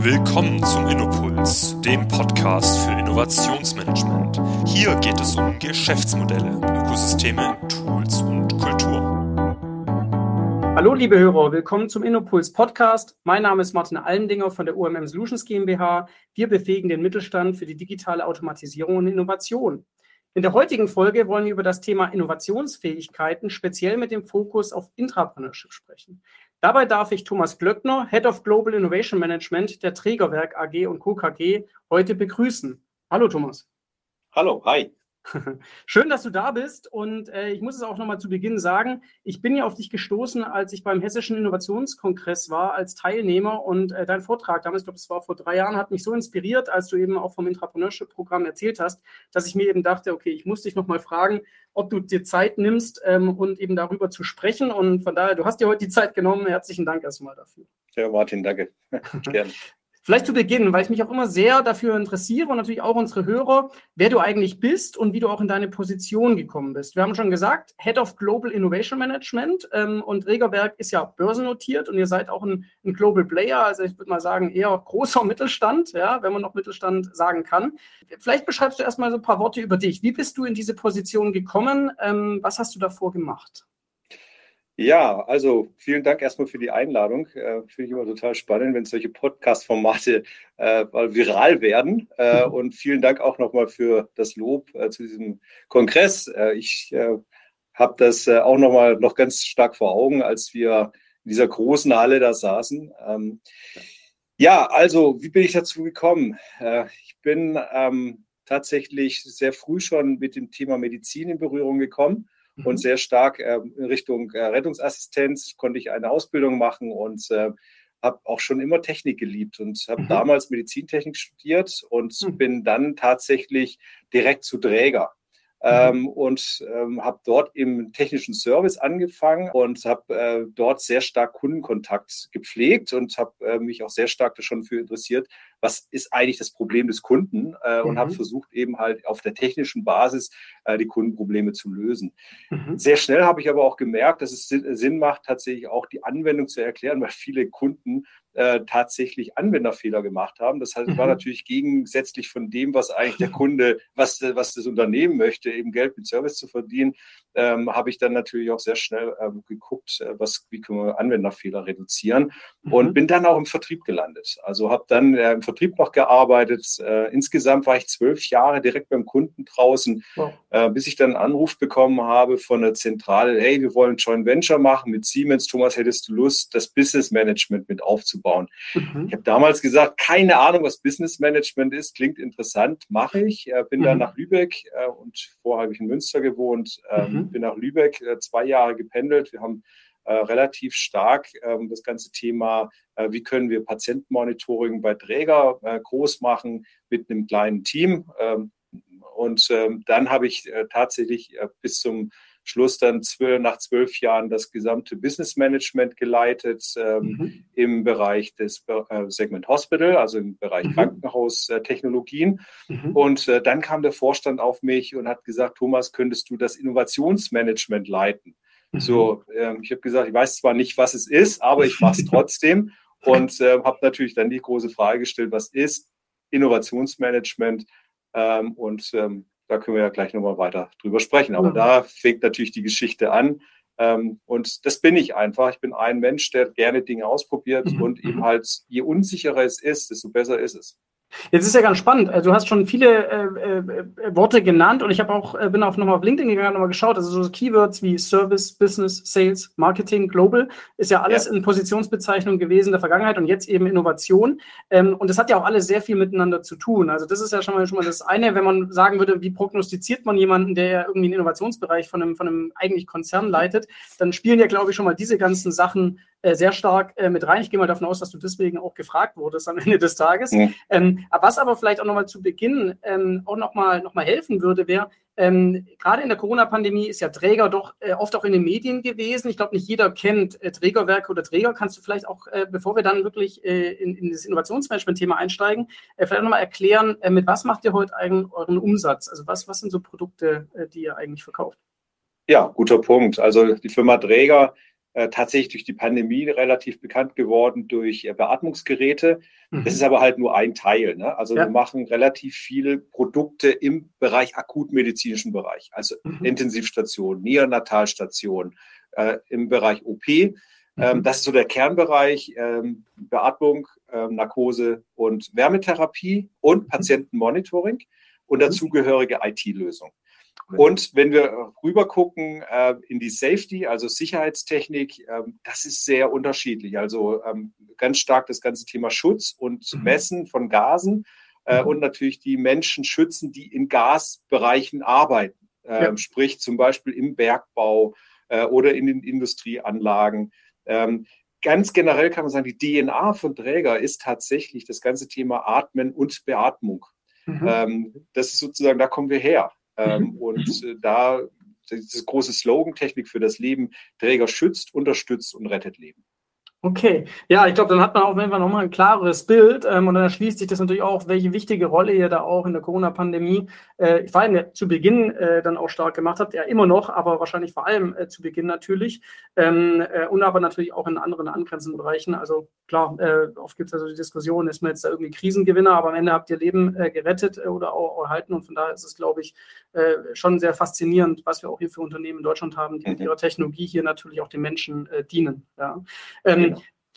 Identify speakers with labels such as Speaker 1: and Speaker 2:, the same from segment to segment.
Speaker 1: Willkommen zum Innopuls, dem Podcast für Innovationsmanagement. Hier geht es um Geschäftsmodelle, Ökosysteme, Tools und Kultur.
Speaker 2: Hallo liebe Hörer, willkommen zum Innopuls Podcast. Mein Name ist Martin Allendinger von der UMM Solutions GmbH. Wir befähigen den Mittelstand für die digitale Automatisierung und Innovation. In der heutigen Folge wollen wir über das Thema Innovationsfähigkeiten speziell mit dem Fokus auf Intrapreneurship sprechen. Dabei darf ich Thomas Glöckner, Head of Global Innovation Management der Trägerwerk AG und Co. KG, heute begrüßen. Hallo Thomas.
Speaker 3: Hallo, hi.
Speaker 2: Schön, dass du da bist. Und äh, ich muss es auch nochmal zu Beginn sagen, ich bin ja auf dich gestoßen, als ich beim Hessischen Innovationskongress war als Teilnehmer und äh, dein Vortrag damals, ich glaube, es war vor drei Jahren, hat mich so inspiriert, als du eben auch vom Intrapreneurship-Programm erzählt hast, dass ich mir eben dachte, okay, ich muss dich nochmal fragen, ob du dir Zeit nimmst ähm, und eben darüber zu sprechen. Und von daher, du hast dir heute die Zeit genommen. Herzlichen Dank erstmal dafür.
Speaker 3: Ja, Martin, danke.
Speaker 2: Gerne. Vielleicht zu Beginn, weil ich mich auch immer sehr dafür interessiere und natürlich auch unsere Hörer, wer du eigentlich bist und wie du auch in deine Position gekommen bist. Wir haben schon gesagt, Head of Global Innovation Management ähm, und Regerberg ist ja börsennotiert und ihr seid auch ein, ein Global Player, also ich würde mal sagen eher großer Mittelstand, ja, wenn man noch Mittelstand sagen kann. Vielleicht beschreibst du erstmal so ein paar Worte über dich. Wie bist du in diese Position gekommen? Ähm, was hast du davor gemacht?
Speaker 3: Ja, also vielen Dank erstmal für die Einladung. Äh, Finde ich immer total spannend, wenn solche Podcast-Formate äh, viral werden. Äh, mhm. Und vielen Dank auch nochmal für das Lob äh, zu diesem Kongress. Äh, ich äh, habe das auch nochmal noch ganz stark vor Augen, als wir in dieser großen Halle da saßen. Ähm, ja, also wie bin ich dazu gekommen? Ich bin ähm, tatsächlich sehr früh schon mit dem Thema Medizin in Berührung gekommen und mhm. sehr stark äh, in Richtung äh, Rettungsassistenz konnte ich eine Ausbildung machen und äh, habe auch schon immer Technik geliebt und habe mhm. damals Medizintechnik studiert und mhm. bin dann tatsächlich direkt zu Träger. Mhm. Ähm, und ähm, habe dort im technischen Service angefangen und habe äh, dort sehr stark Kundenkontakt gepflegt und habe äh, mich auch sehr stark schon für interessiert, was ist eigentlich das Problem des Kunden äh, und mhm. habe versucht eben halt auf der technischen Basis äh, die Kundenprobleme zu lösen. Mhm. Sehr schnell habe ich aber auch gemerkt, dass es Sinn macht, tatsächlich auch die Anwendung zu erklären, weil viele Kunden äh, tatsächlich Anwenderfehler gemacht haben. Das heißt, mhm. war natürlich gegensätzlich von dem, was eigentlich der Kunde, was, was das Unternehmen möchte, eben Geld mit Service zu verdienen, ähm, habe ich dann natürlich auch sehr schnell ähm, geguckt, äh, was, wie können wir Anwenderfehler reduzieren mhm. und bin dann auch im Vertrieb gelandet. Also habe dann äh, im Vertrieb noch gearbeitet. Äh, insgesamt war ich zwölf Jahre direkt beim Kunden draußen, wow. äh, bis ich dann einen Anruf bekommen habe von der Zentrale, hey, wir wollen Joint Venture machen mit Siemens. Thomas, hättest du Lust, das Business Management mit aufzubauen? Aufbauen. Mhm. Ich habe damals gesagt, keine Ahnung, was Business Management ist, klingt interessant, mache ich. Äh, bin mhm. dann nach Lübeck äh, und vorher habe ich in Münster gewohnt, ähm, mhm. bin nach Lübeck äh, zwei Jahre gependelt. Wir haben äh, relativ stark ähm, das ganze Thema, äh, wie können wir Patientenmonitoring bei Träger groß machen mit einem kleinen Team. Ähm, und dann habe ich tatsächlich bis zum Schluss dann zwölf, nach zwölf Jahren das gesamte Business Management geleitet ähm, mhm. im Bereich des äh, Segment Hospital, also im Bereich mhm. Krankenhaustechnologien. Mhm. Und äh, dann kam der Vorstand auf mich und hat gesagt, Thomas, könntest du das Innovationsmanagement leiten? Mhm. So, äh, ich habe gesagt, ich weiß zwar nicht, was es ist, aber ich mache es trotzdem und äh, habe natürlich dann die große Frage gestellt, was ist Innovationsmanagement? Ähm, und ähm, da können wir ja gleich nochmal weiter drüber sprechen. Aber mhm. da fängt natürlich die Geschichte an. Ähm, und das bin ich einfach. Ich bin ein Mensch, der gerne Dinge ausprobiert mhm. und eben halt, je unsicherer es ist, desto besser ist es.
Speaker 2: Jetzt ist ja ganz spannend. Also, du hast schon viele äh, äh, Worte genannt und ich habe auch äh, bin auch nochmal auf LinkedIn gegangen und nochmal geschaut. Also so Keywords wie Service, Business, Sales, Marketing, Global ist ja alles ja. in Positionsbezeichnung gewesen der Vergangenheit und jetzt eben Innovation. Ähm, und das hat ja auch alles sehr viel miteinander zu tun. Also das ist ja schon mal, schon mal das eine, wenn man sagen würde, wie prognostiziert man jemanden, der ja irgendwie einen Innovationsbereich von einem, von einem eigentlich Konzern leitet, dann spielen ja, glaube ich, schon mal diese ganzen Sachen äh, sehr stark äh, mit rein. Ich gehe mal davon aus, dass du deswegen auch gefragt wurdest am Ende des Tages. Ja. Ähm, was aber vielleicht auch nochmal zu Beginn ähm, auch nochmal noch mal helfen würde, wäre, ähm, gerade in der Corona-Pandemie ist ja Träger doch äh, oft auch in den Medien gewesen. Ich glaube, nicht jeder kennt äh, Trägerwerke oder Träger. Kannst du vielleicht auch, äh, bevor wir dann wirklich äh, in, in, das Innovationsmanagement-Thema einsteigen, äh, vielleicht nochmal erklären, mit was macht ihr heute eigentlich euren Umsatz? Also was, was sind so Produkte, die ihr eigentlich verkauft?
Speaker 3: Ja, guter Punkt. Also die Firma Träger tatsächlich durch die Pandemie relativ bekannt geworden durch äh, Beatmungsgeräte. Mhm. Das ist aber halt nur ein Teil. Ne? Also ja. wir machen relativ viele Produkte im Bereich akutmedizinischen Bereich, also mhm. Intensivstation, Neonatalstation, äh, im Bereich OP. Ähm, mhm. das ist so der Kernbereich ähm, Beatmung, ähm, Narkose und Wärmetherapie und mhm. Patientenmonitoring und mhm. dazugehörige IT-Lösung. Und wenn wir rüber gucken äh, in die Safety, also Sicherheitstechnik, äh, das ist sehr unterschiedlich. Also ähm, ganz stark das ganze Thema Schutz und mhm. Messen von Gasen äh, mhm. und natürlich die Menschen schützen, die in Gasbereichen arbeiten. Ähm, ja. Sprich zum Beispiel im Bergbau äh, oder in den Industrieanlagen. Ähm, ganz generell kann man sagen, die DNA von Träger ist tatsächlich das ganze Thema Atmen und Beatmung. Mhm. Ähm, das ist sozusagen, da kommen wir her. Ähm, mhm. Und äh, da dieses große Slogan Technik für das Leben, Träger schützt, unterstützt und rettet Leben.
Speaker 2: Okay, ja, ich glaube, dann hat man auf jeden Fall nochmal ein klares Bild ähm, und dann erschließt sich das natürlich auch, welche wichtige Rolle ihr da auch in der Corona-Pandemie äh, vor allem ja, zu Beginn äh, dann auch stark gemacht habt, ja immer noch, aber wahrscheinlich vor allem äh, zu Beginn natürlich ähm, äh, und aber natürlich auch in anderen angrenzenden Bereichen. Also klar, äh, oft gibt es also die Diskussion, ist man jetzt da irgendwie Krisengewinner, aber am Ende habt ihr Leben äh, gerettet oder auch erhalten und von daher ist es, glaube ich, schon sehr faszinierend, was wir auch hier für Unternehmen in Deutschland haben, die mit mhm. ihrer Technologie hier natürlich auch den Menschen dienen. Ja. Ähm.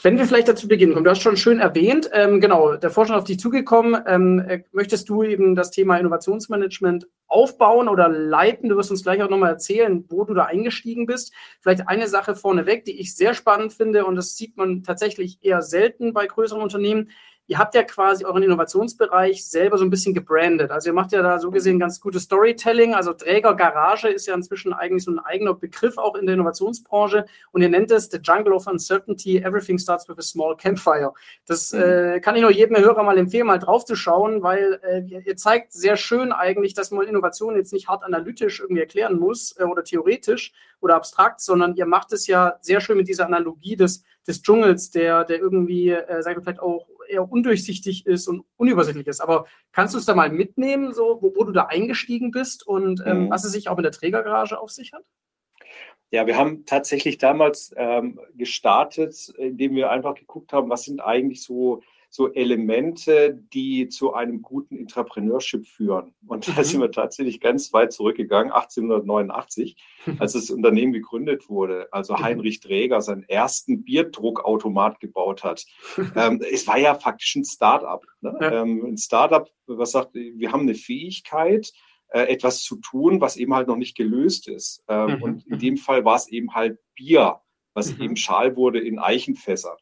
Speaker 2: Wenn wir vielleicht dazu beginnen kommen, du hast schon schön erwähnt, ähm, genau, der Vorstand auf dich zugekommen. Ähm, äh, möchtest du eben das Thema Innovationsmanagement aufbauen oder leiten? Du wirst uns gleich auch nochmal erzählen, wo du da eingestiegen bist. Vielleicht eine Sache vorneweg, die ich sehr spannend finde und das sieht man tatsächlich eher selten bei größeren Unternehmen ihr habt ja quasi euren Innovationsbereich selber so ein bisschen gebrandet. Also ihr macht ja da so gesehen ganz gutes Storytelling. Also Trägergarage ist ja inzwischen eigentlich so ein eigener Begriff auch in der Innovationsbranche. Und ihr nennt es The Jungle of Uncertainty. Everything starts with a small campfire. Das mhm. äh, kann ich nur jedem Hörer mal empfehlen, mal draufzuschauen, weil äh, ihr zeigt sehr schön eigentlich, dass man Innovation jetzt nicht hart analytisch irgendwie erklären muss äh, oder theoretisch oder abstrakt, sondern ihr macht es ja sehr schön mit dieser Analogie des, des Dschungels, der, der irgendwie, äh, sagen wir vielleicht auch eher undurchsichtig ist und unübersichtlich ist. Aber kannst du es da mal mitnehmen, so, wo, wo du da eingestiegen bist und ähm, mhm. was es sich auch in der Trägergarage auf sich hat?
Speaker 3: Ja, wir haben tatsächlich damals ähm, gestartet, indem wir einfach geguckt haben, was sind eigentlich so so Elemente, die zu einem guten Entrepreneurship führen. Und da mhm. sind wir tatsächlich ganz weit zurückgegangen, 1889, als das Unternehmen gegründet wurde. Also mhm. Heinrich Träger seinen ersten Bierdruckautomat gebaut hat. ähm, es war ja faktisch ein Start-up. Ne? Ja. Ähm, ein Start-up, was sagt, wir haben eine Fähigkeit, äh, etwas zu tun, was eben halt noch nicht gelöst ist. Ähm, mhm. Und in dem Fall war es eben halt Bier, was mhm. eben Schal wurde in Eichenfässer.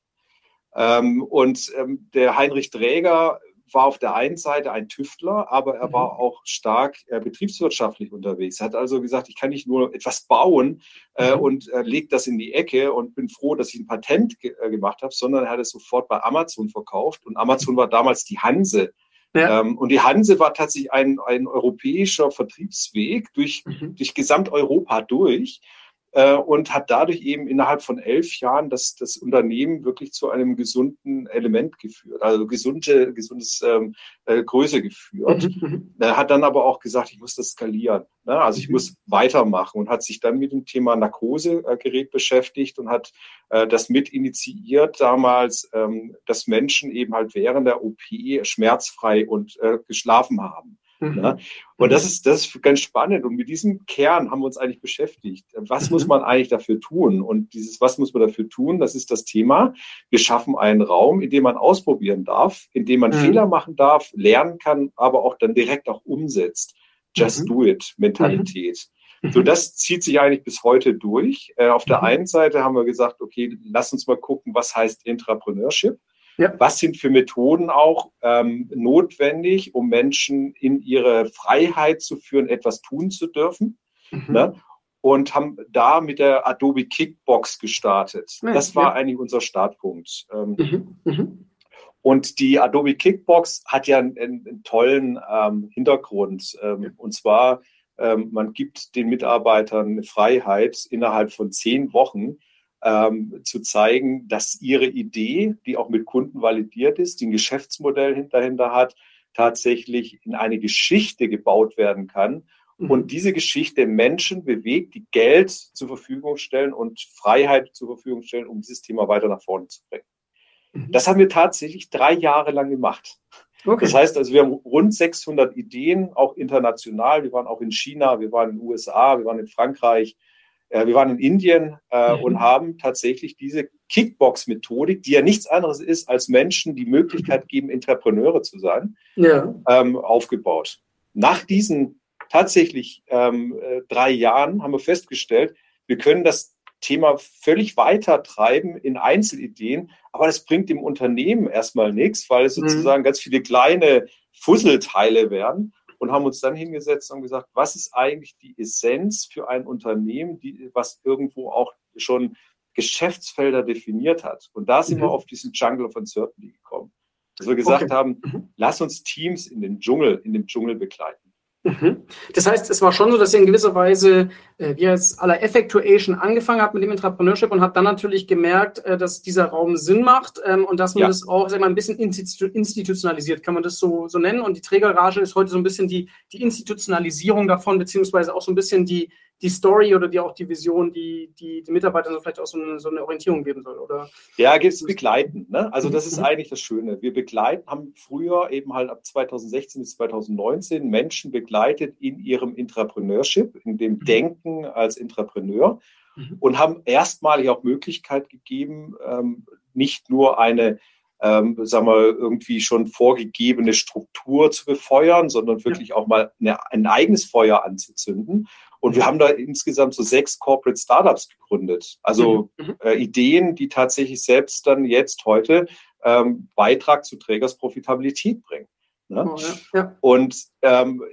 Speaker 3: Ähm, und ähm, der Heinrich Dräger war auf der einen Seite ein Tüftler, aber er mhm. war auch stark äh, betriebswirtschaftlich unterwegs. Er hat also gesagt, ich kann nicht nur etwas bauen äh, mhm. und äh, legt das in die Ecke und bin froh, dass ich ein Patent ge äh, gemacht habe, sondern er hat es sofort bei Amazon verkauft. Und Amazon war damals die Hanse. Ja. Ähm, und die Hanse war tatsächlich ein, ein europäischer Vertriebsweg durch, mhm. durch Gesamteuropa durch äh, und hat dadurch eben innerhalb von elf Jahren das, das Unternehmen wirklich zu einem gesunden Element geführt, also gesunde, gesundes ähm, äh, Größe geführt. Mhm, mhm. Er hat dann aber auch gesagt, ich muss das skalieren. Ne? Also ich mhm. muss weitermachen und hat sich dann mit dem Thema Narkosegerät beschäftigt und hat äh, das mit initiiert damals, ähm, dass Menschen eben halt während der OP schmerzfrei und äh, geschlafen haben. Mhm. Ja? Und das ist, das ist ganz spannend. Und mit diesem Kern haben wir uns eigentlich beschäftigt. Was mhm. muss man eigentlich dafür tun? Und dieses, was muss man dafür tun? Das ist das Thema. Wir schaffen einen Raum, in dem man ausprobieren darf, in dem man mhm. Fehler machen darf, lernen kann, aber auch dann direkt auch umsetzt. Just mhm. do it Mentalität. Mhm. So, das zieht sich eigentlich bis heute durch. Äh, auf der mhm. einen Seite haben wir gesagt, okay, lass uns mal gucken, was heißt Entrepreneurship? Ja. Was sind für Methoden auch ähm, notwendig, um Menschen in ihre Freiheit zu führen, etwas tun zu dürfen? Mhm. Ne? Und haben da mit der Adobe Kickbox gestartet. Ja, das war ja. eigentlich unser Startpunkt. Ähm, mhm. Mhm. Und die Adobe Kickbox hat ja einen, einen tollen ähm, Hintergrund. Ähm, und zwar, ähm, man gibt den Mitarbeitern Freiheit innerhalb von zehn Wochen ähm, zu zeigen, dass ihre Idee, die auch mit Kunden validiert ist, die ein Geschäftsmodell dahinter hat, tatsächlich in eine Geschichte gebaut werden kann Mhm. Und diese Geschichte Menschen bewegt, die Geld zur Verfügung stellen und Freiheit zur Verfügung stellen, um dieses Thema weiter nach vorne zu bringen. Mhm. Das haben wir tatsächlich drei Jahre lang gemacht. Okay. Das heißt also, wir haben rund 600 Ideen, auch international. Wir waren auch in China, wir waren in den USA, wir waren in Frankreich, wir waren in Indien äh, mhm. und haben tatsächlich diese Kickbox-Methodik, die ja nichts anderes ist, als Menschen die Möglichkeit geben, Entrepreneure zu sein, ja. ähm, aufgebaut. Nach diesen tatsächlich ähm, äh, drei Jahren haben wir festgestellt, wir können das Thema völlig weiter treiben in Einzelideen, aber das bringt dem Unternehmen erstmal nichts, weil es mhm. sozusagen ganz viele kleine Fusselteile werden und haben uns dann hingesetzt und gesagt, was ist eigentlich die Essenz für ein Unternehmen, die, was irgendwo auch schon Geschäftsfelder definiert hat. Und da sind mhm. wir auf diesen Jungle of Uncertainty gekommen. Dass wir gesagt okay. haben, mhm. lass uns Teams in den Dschungel, in dem Dschungel begleiten.
Speaker 2: Mhm. Das heißt, es war schon so, dass ihr in gewisser Weise, äh, wie als aller Effectuation angefangen habt mit dem Entrepreneurship und habt dann natürlich gemerkt, äh, dass dieser Raum Sinn macht ähm, und dass man ja. das auch sag mal, ein bisschen institutionalisiert, kann man das so, so nennen. Und die Trägerrage ist heute so ein bisschen die, die Institutionalisierung davon, beziehungsweise auch so ein bisschen die, die Story oder die auch die Vision, die die, die Mitarbeitern so vielleicht auch so eine, so eine Orientierung geben soll, oder?
Speaker 3: Ja, gibt es begleitend. Ne? Also das ist mhm. eigentlich das Schöne. Wir begleiten, haben früher eben halt ab 2016 bis 2019 Menschen begleitet in ihrem Intrapreneurship, in dem mhm. Denken als Intrapreneur mhm. und haben erstmalig auch Möglichkeit gegeben, ähm, nicht nur eine ähm, sagen wir, irgendwie schon vorgegebene Struktur zu befeuern, sondern wirklich ja. auch mal eine, ein eigenes Feuer anzuzünden. Und wir haben da insgesamt so sechs Corporate Startups gegründet. Also mhm. mhm. äh, Ideen, die tatsächlich selbst dann jetzt heute ähm, Beitrag zu Trägers Profitabilität bringen. Ne? Oh, ja. Ja. Und ähm,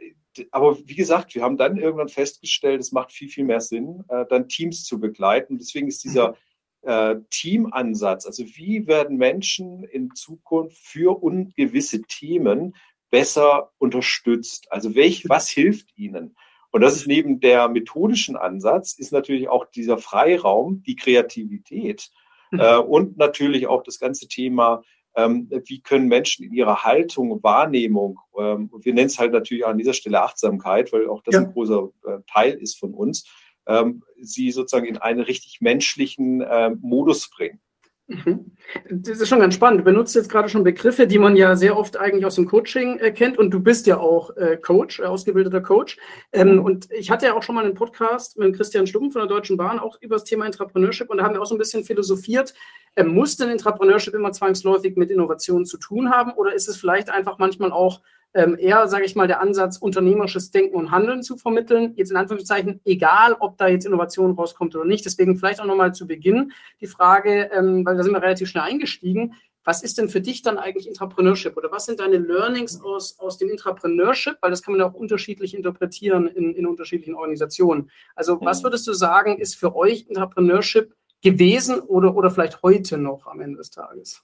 Speaker 3: aber wie gesagt, wir haben dann irgendwann festgestellt, es macht viel, viel mehr Sinn, äh, dann Teams zu begleiten. Deswegen ist dieser mhm. äh, Teamansatz, also wie werden Menschen in Zukunft für ungewisse Themen besser unterstützt? Also welch, was hilft ihnen? Und das ist neben der methodischen Ansatz, ist natürlich auch dieser Freiraum, die Kreativität mhm. äh, und natürlich auch das ganze Thema, ähm, wie können Menschen in ihrer Haltung, Wahrnehmung, ähm, wir nennen es halt natürlich an dieser Stelle Achtsamkeit, weil auch das ja. ein großer äh, Teil ist von uns, ähm, sie sozusagen in einen richtig menschlichen äh, Modus bringen.
Speaker 2: Mhm. Das ist schon ganz spannend. Du benutzt jetzt gerade schon Begriffe, die man ja sehr oft eigentlich aus dem Coaching äh, kennt und du bist ja auch äh, Coach, äh, ausgebildeter Coach. Ähm, und ich hatte ja auch schon mal einen Podcast mit Christian Stumpf von der Deutschen Bahn auch über das Thema Entrepreneurship und da haben wir auch so ein bisschen philosophiert. Äh, muss denn Entrepreneurship immer zwangsläufig mit Innovation zu tun haben oder ist es vielleicht einfach manchmal auch ähm, eher, sage ich mal, der Ansatz, unternehmerisches Denken und Handeln zu vermitteln. Jetzt in Anführungszeichen, egal, ob da jetzt Innovation rauskommt oder nicht. Deswegen vielleicht auch nochmal zu Beginn die Frage, ähm, weil da sind wir relativ schnell eingestiegen. Was ist denn für dich dann eigentlich Entrepreneurship oder was sind deine Learnings aus, aus dem Entrepreneurship? Weil das kann man ja auch unterschiedlich interpretieren in, in unterschiedlichen Organisationen. Also was würdest du sagen, ist für euch Entrepreneurship gewesen oder, oder vielleicht heute noch am Ende des Tages?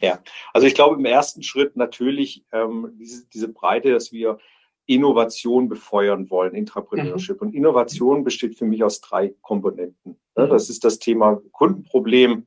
Speaker 3: Ja, also ich glaube im ersten Schritt natürlich ähm, diese, diese Breite, dass wir Innovation befeuern wollen, Intrapreneurship. Mhm. Und Innovation besteht für mich aus drei Komponenten. Mhm. Das ist das Thema Kundenproblem.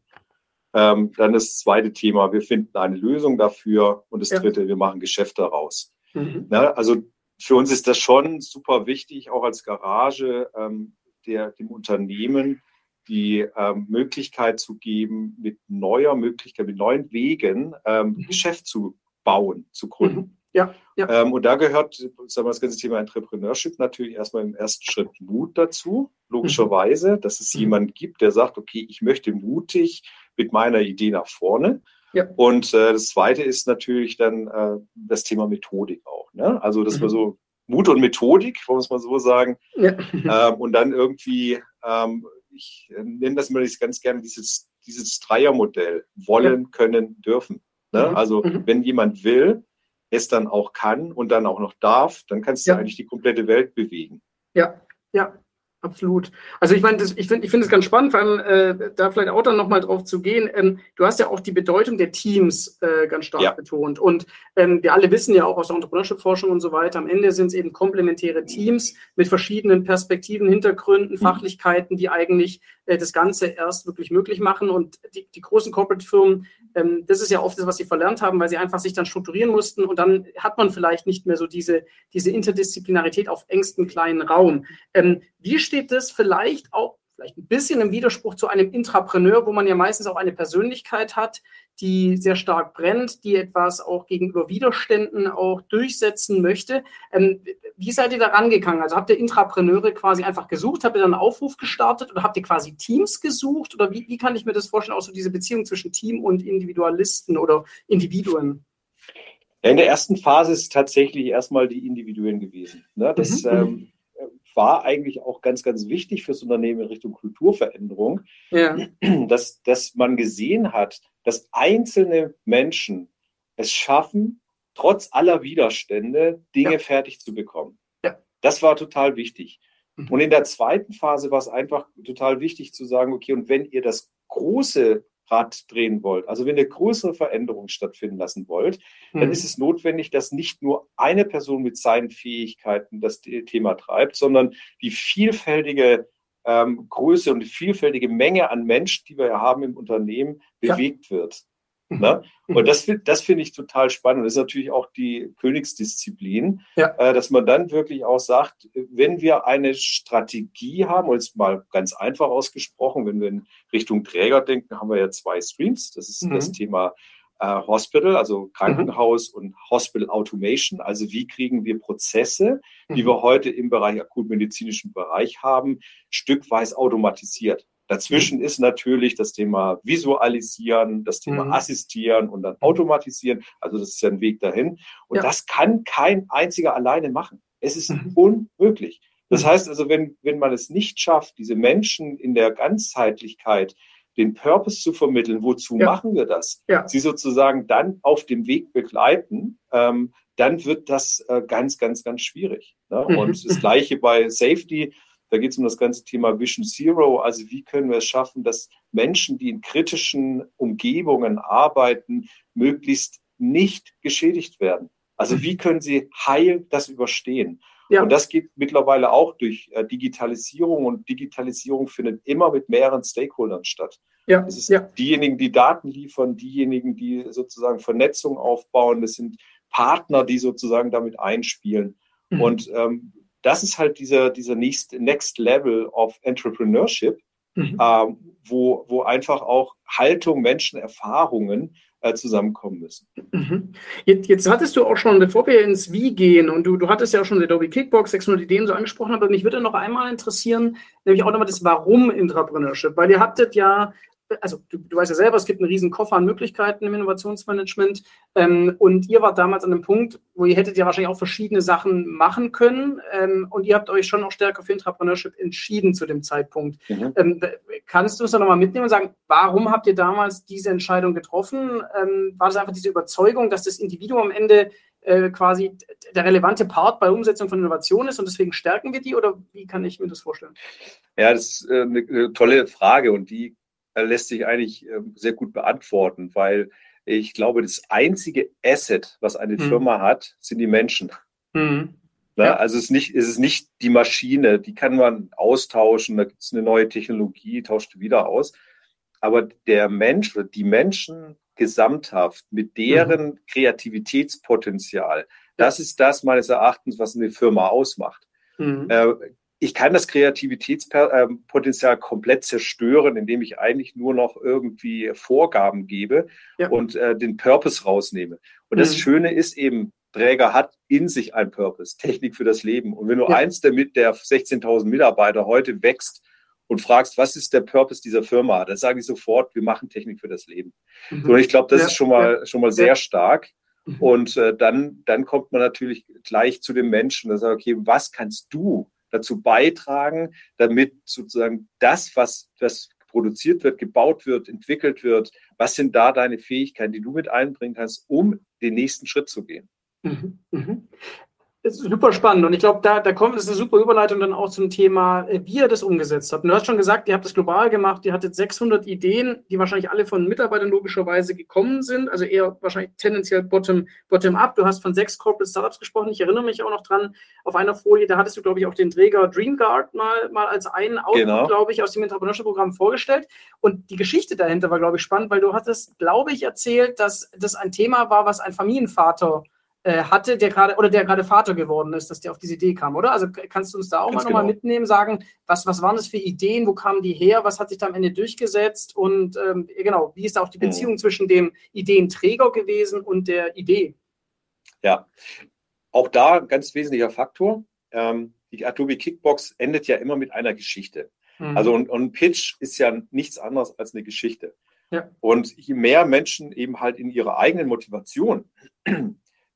Speaker 3: Ähm, dann das zweite Thema, wir finden eine Lösung dafür. Und das ja. dritte, wir machen Geschäft daraus. Mhm. Ja, also für uns ist das schon super wichtig, auch als Garage ähm, der, dem Unternehmen die ähm, Möglichkeit zu geben, mit neuer Möglichkeit, mit neuen Wegen ähm, mhm. Geschäft zu bauen, zu gründen. Mhm. Ja, ja. Ähm, und da gehört sagen wir, das ganze Thema Entrepreneurship natürlich erstmal im ersten Schritt Mut dazu, logischerweise, mhm. dass es mhm. jemand gibt, der sagt, okay, ich möchte mutig mit meiner Idee nach vorne. Ja. Und äh, das Zweite ist natürlich dann äh, das Thema Methodik auch. Ne? Also, dass mhm. wir so Mut und Methodik, wollen wir es mal so sagen, ja. ähm, und dann irgendwie ähm, ich äh, nenne das mal ganz gerne dieses, dieses Dreiermodell. Wollen, ja. können, dürfen. Ne? Mhm. Also mhm. wenn jemand will, es dann auch kann und dann auch noch darf, dann kannst du ja. eigentlich die komplette Welt bewegen.
Speaker 2: Ja, ja. Absolut. Also ich meine, ich finde ich finde es ganz spannend, vor allem äh, da vielleicht auch dann nochmal drauf zu gehen. Ähm, du hast ja auch die Bedeutung der Teams äh, ganz stark ja. betont. Und ähm, wir alle wissen ja auch aus der Entrepreneurship-Forschung und so weiter, am Ende sind es eben komplementäre Teams mit verschiedenen Perspektiven, Hintergründen, mhm. Fachlichkeiten, die eigentlich äh, das Ganze erst wirklich möglich machen. Und die, die großen Corporate-Firmen, ähm, das ist ja oft das, was sie verlernt haben, weil sie einfach sich dann strukturieren mussten und dann hat man vielleicht nicht mehr so diese, diese Interdisziplinarität auf engstem kleinen Raum. Ähm, wie steht das vielleicht auch vielleicht ein bisschen im Widerspruch zu einem Intrapreneur, wo man ja meistens auch eine Persönlichkeit hat, die sehr stark brennt, die etwas auch gegenüber Widerständen auch durchsetzen möchte. Ähm, wie seid ihr da rangegangen? Also habt ihr Intrapreneure quasi einfach gesucht? Habt ihr dann einen Aufruf gestartet oder habt ihr quasi Teams gesucht? Oder wie, wie kann ich mir das vorstellen, auch so diese Beziehung zwischen Team und Individualisten oder Individuen?
Speaker 3: Ja, in der ersten Phase ist tatsächlich erstmal die Individuen gewesen. Ne? Das, mhm. ähm, war eigentlich auch ganz, ganz wichtig fürs Unternehmen in Richtung Kulturveränderung, ja. dass, dass man gesehen hat, dass einzelne Menschen es schaffen, trotz aller Widerstände Dinge ja. fertig zu bekommen. Ja. Das war total wichtig. Mhm. Und in der zweiten Phase war es einfach total wichtig zu sagen, okay, und wenn ihr das große Rad drehen wollt, also wenn ihr größere Veränderungen stattfinden lassen wollt, mhm. dann ist es notwendig, dass nicht nur eine Person mit seinen Fähigkeiten das Thema treibt, sondern die vielfältige ähm, Größe und die vielfältige Menge an Menschen, die wir haben im Unternehmen, bewegt ja. wird. Ne? Mhm. Und das, das finde ich total spannend. Das ist natürlich auch die Königsdisziplin, ja. äh, dass man dann wirklich auch sagt, wenn wir eine Strategie haben, und jetzt mal ganz einfach ausgesprochen, wenn wir in Richtung Träger denken, haben wir ja zwei Streams. Das ist mhm. das Thema äh, Hospital, also Krankenhaus mhm. und Hospital Automation. Also wie kriegen wir Prozesse, die mhm. wir heute im Bereich akutmedizinischen Bereich haben, stückweise automatisiert. Dazwischen ist natürlich das Thema Visualisieren, das Thema mhm. Assistieren und dann Automatisieren. Also das ist ja ein Weg dahin. Und ja. das kann kein einziger alleine machen. Es ist mhm. unmöglich. Das mhm. heißt also, wenn, wenn man es nicht schafft, diese Menschen in der Ganzheitlichkeit den Purpose zu vermitteln, wozu ja. machen wir das? Ja. Sie sozusagen dann auf dem Weg begleiten, ähm, dann wird das äh, ganz, ganz, ganz schwierig. Ne? Mhm. Und das Gleiche bei Safety. Da geht es um das ganze Thema Vision Zero. Also wie können wir es schaffen, dass Menschen, die in kritischen Umgebungen arbeiten, möglichst nicht geschädigt werden. Also wie können sie heil das überstehen? Ja. Und das geht mittlerweile auch durch äh, Digitalisierung und Digitalisierung findet immer mit mehreren Stakeholdern statt. Ja. Es ist ja. diejenigen, die Daten liefern, diejenigen, die sozusagen Vernetzung aufbauen. Das sind Partner, die sozusagen damit einspielen. Mhm. Und ähm, das ist halt dieser, dieser next, next Level of Entrepreneurship, mhm. ähm, wo, wo einfach auch Haltung, Menschen, Erfahrungen äh, zusammenkommen müssen.
Speaker 2: Mhm. Jetzt, jetzt, hattest du auch schon, bevor wir ins Wie gehen, und du, du hattest ja auch schon Adobe Kickbox, 600 Ideen so angesprochen, aber mich würde noch einmal interessieren, nämlich auch nochmal das Warum Intrapreneurship, weil ihr habtet ja also du, du, weißt ja selber, es gibt einen riesen Koffer an Möglichkeiten im Innovationsmanagement. Ähm, und ihr wart damals an einem Punkt, wo ihr hättet ja wahrscheinlich auch verschiedene Sachen machen können. Ähm, und ihr habt euch schon auch stärker für Entrepreneurship entschieden zu dem Zeitpunkt. Mhm. Ähm, kannst du es da nochmal mitnehmen und sagen, warum habt ihr damals diese Entscheidung getroffen? Ähm, war das einfach diese Überzeugung, dass das Individuum am Ende äh, quasi der relevante Part bei Umsetzung von Innovation ist und deswegen stärken wir die oder wie kann ich mir das vorstellen?
Speaker 3: Ja, das ist äh, eine tolle Frage und die äh, lässt sich eigentlich ähm, sehr gut beantworten, weil ich glaube, das einzige Asset, was eine mhm. Firma hat, sind die Menschen. Mhm. Ja. Also es ist, nicht, es ist nicht die Maschine, die kann man austauschen, da gibt es eine neue Technologie, tauscht wieder aus. Aber der Mensch oder die Menschen gesamthaft mit deren mhm. Kreativitätspotenzial, das ist das meines Erachtens, was eine Firma ausmacht. Mhm. Äh, ich kann das Kreativitätspotenzial komplett zerstören, indem ich eigentlich nur noch irgendwie Vorgaben gebe ja. und äh, den Purpose rausnehme. Und mhm. das Schöne ist eben, Träger hat in sich ein Purpose, Technik für das Leben. Und wenn du ja. eins der, der 16.000 Mitarbeiter heute wächst und fragst, was ist der Purpose dieser Firma, dann sage ich sofort, wir machen Technik für das Leben. Mhm. Und ich glaube, das ja. ist schon mal, schon mal sehr stark. Mhm. Und äh, dann, dann kommt man natürlich gleich zu dem Menschen, der sagt, okay, was kannst du dazu beitragen, damit sozusagen das, was das produziert wird, gebaut wird, entwickelt wird, was sind da deine Fähigkeiten, die du mit einbringen kannst, um den nächsten Schritt zu gehen? Mhm,
Speaker 2: mhm. Super spannend und ich glaube, da, da kommt es eine super Überleitung dann auch zum Thema, äh, wie ihr das umgesetzt habt. Und du hast schon gesagt, ihr habt das global gemacht, ihr hattet 600 Ideen, die wahrscheinlich alle von Mitarbeitern logischerweise gekommen sind, also eher wahrscheinlich tendenziell bottom, bottom up. Du hast von sechs Corporate Startups gesprochen, ich erinnere mich auch noch dran, auf einer Folie, da hattest du, glaube ich, auch den Träger DreamGuard mal, mal als einen Output, genau. glaube ich, aus dem Entrepreneurship-Programm vorgestellt. Und die Geschichte dahinter war, glaube ich, spannend, weil du hattest, glaube ich, erzählt, dass das ein Thema war, was ein Familienvater äh, hatte, der gerade oder der gerade Vater geworden ist, dass der auf diese Idee kam, oder? Also kannst du uns da auch Ganz mal nochmal genau. mitnehmen, sagen, was, was waren das für Ideen, wo kamen die her, was hat sich da am Ende durchgesetzt und ähm, genau, wie ist da auch die mhm. Beziehung mhm. zwischen dem Ideenträger gewesen und der Idee?
Speaker 3: Ja, auch da ein ganz wesentlicher Faktor. Ähm, die Adobe Kickbox endet ja immer mit einer Geschichte. Mhm. Also und, und Pitch ist ja nichts anderes als eine Geschichte. Ja. Und je mehr Menschen eben halt in ihrer eigenen Motivation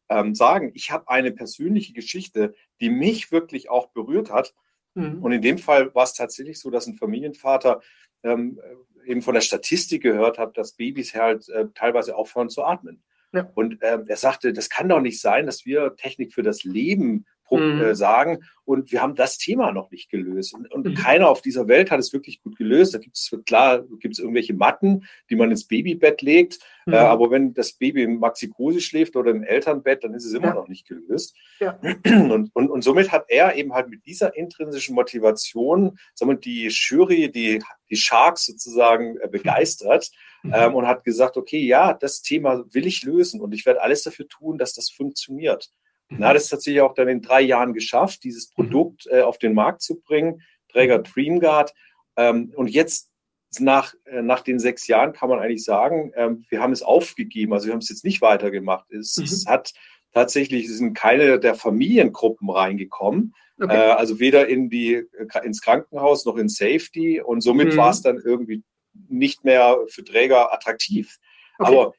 Speaker 3: ähm, sagen, ich habe eine persönliche Geschichte, die mich wirklich auch berührt hat. Mhm. Und in dem Fall war es tatsächlich so, dass ein Familienvater ähm, eben von der Statistik gehört hat, dass Babys halt äh, teilweise aufhören zu atmen. Ja. Und äh, er sagte, das kann doch nicht sein, dass wir Technik für das Leben mhm. äh, sagen. Und wir haben das Thema noch nicht gelöst. Und, und mhm. keiner auf dieser Welt hat es wirklich gut gelöst. Da gibt es klar, gibt es irgendwelche Matten, die man ins Babybett legt. Äh, mhm. Äh, aber wenn das Baby im Maxikose schläft oder im Elternbett, dann ist es immer ja. noch nicht gelöst. Ja. Und, und, und somit hat er eben halt mit dieser intrinsischen Motivation, sagen wir, die Jury, die, die Sharks sozusagen äh, begeistert mhm. ähm, und hat gesagt, okay, ja, das Thema will ich lösen und ich werde alles dafür tun, dass das funktioniert. Na, das hat sich auch dann in drei Jahren geschafft, dieses mhm. Produkt äh, auf den Markt zu bringen, Träger DreamGuard. Ähm, und jetzt nach, äh, nach den sechs Jahren kann man eigentlich sagen, ähm, wir haben es aufgegeben, also wir haben es jetzt nicht weitergemacht. Es, mhm. es hat tatsächlich, es sind keine der Familiengruppen reingekommen, okay. äh, also weder in die, äh, ins Krankenhaus noch in Safety und somit mhm. war es dann irgendwie nicht mehr für Träger attraktiv. Okay. Aber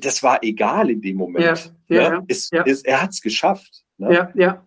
Speaker 3: das war egal in dem Moment. Ja, ja, ne? es, ja. Es, er hat es geschafft.
Speaker 2: Ne? Ja, ja.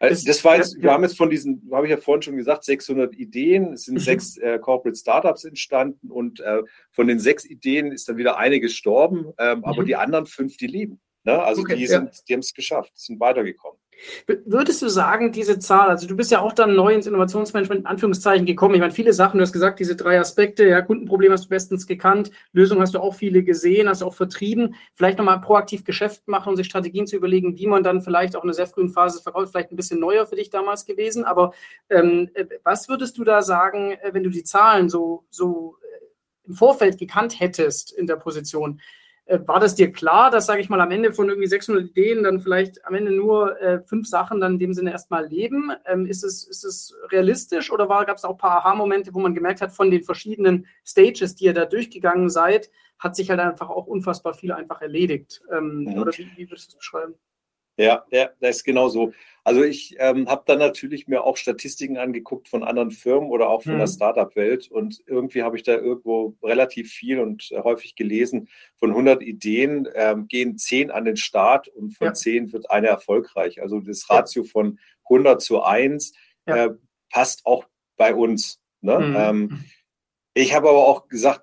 Speaker 3: Also das war jetzt, wir haben jetzt von diesen, habe ich ja vorhin schon gesagt, 600 Ideen, es sind mhm. sechs äh, Corporate Startups entstanden und äh, von den sechs Ideen ist dann wieder eine gestorben, ähm, mhm. aber die anderen fünf, die leben. Ne? Also okay, die, sind, die haben es geschafft, sind weitergekommen.
Speaker 2: Würdest du sagen, diese Zahl, also du bist ja auch dann neu ins Innovationsmanagement in Anführungszeichen gekommen. Ich meine, viele Sachen, du hast gesagt, diese drei Aspekte, ja, Kundenproblem hast du bestens gekannt, Lösungen hast du auch viele gesehen, hast du auch vertrieben. Vielleicht nochmal proaktiv Geschäft machen und sich Strategien zu überlegen, wie man dann vielleicht auch in einer sehr frühen Phase verkauft, vielleicht ein bisschen neuer für dich damals gewesen. Aber ähm, äh, was würdest du da sagen, äh, wenn du die Zahlen so, so äh, im Vorfeld gekannt hättest in der Position? Äh, war das dir klar, dass, sage ich mal, am Ende von irgendwie 600 Ideen dann vielleicht am Ende nur äh, fünf Sachen dann in dem Sinne erstmal leben? Ähm, ist, es, ist es realistisch oder gab es auch ein paar Aha-Momente, wo man gemerkt hat, von den verschiedenen Stages, die ihr da durchgegangen seid, hat sich halt einfach auch unfassbar viel einfach erledigt? Ähm, mhm. Oder wie, wie würdest du es beschreiben?
Speaker 3: Ja, ja, das ist genau so. Also ich ähm, habe dann natürlich mir auch Statistiken angeguckt von anderen Firmen oder auch von mhm. der Startup-Welt und irgendwie habe ich da irgendwo relativ viel und äh, häufig gelesen, von 100 Ideen ähm, gehen 10 an den Start und von ja. 10 wird eine erfolgreich. Also das Ratio ja. von 100 zu 1 ja. äh, passt auch bei uns. Ne? Mhm. Ähm, ich habe aber auch gesagt,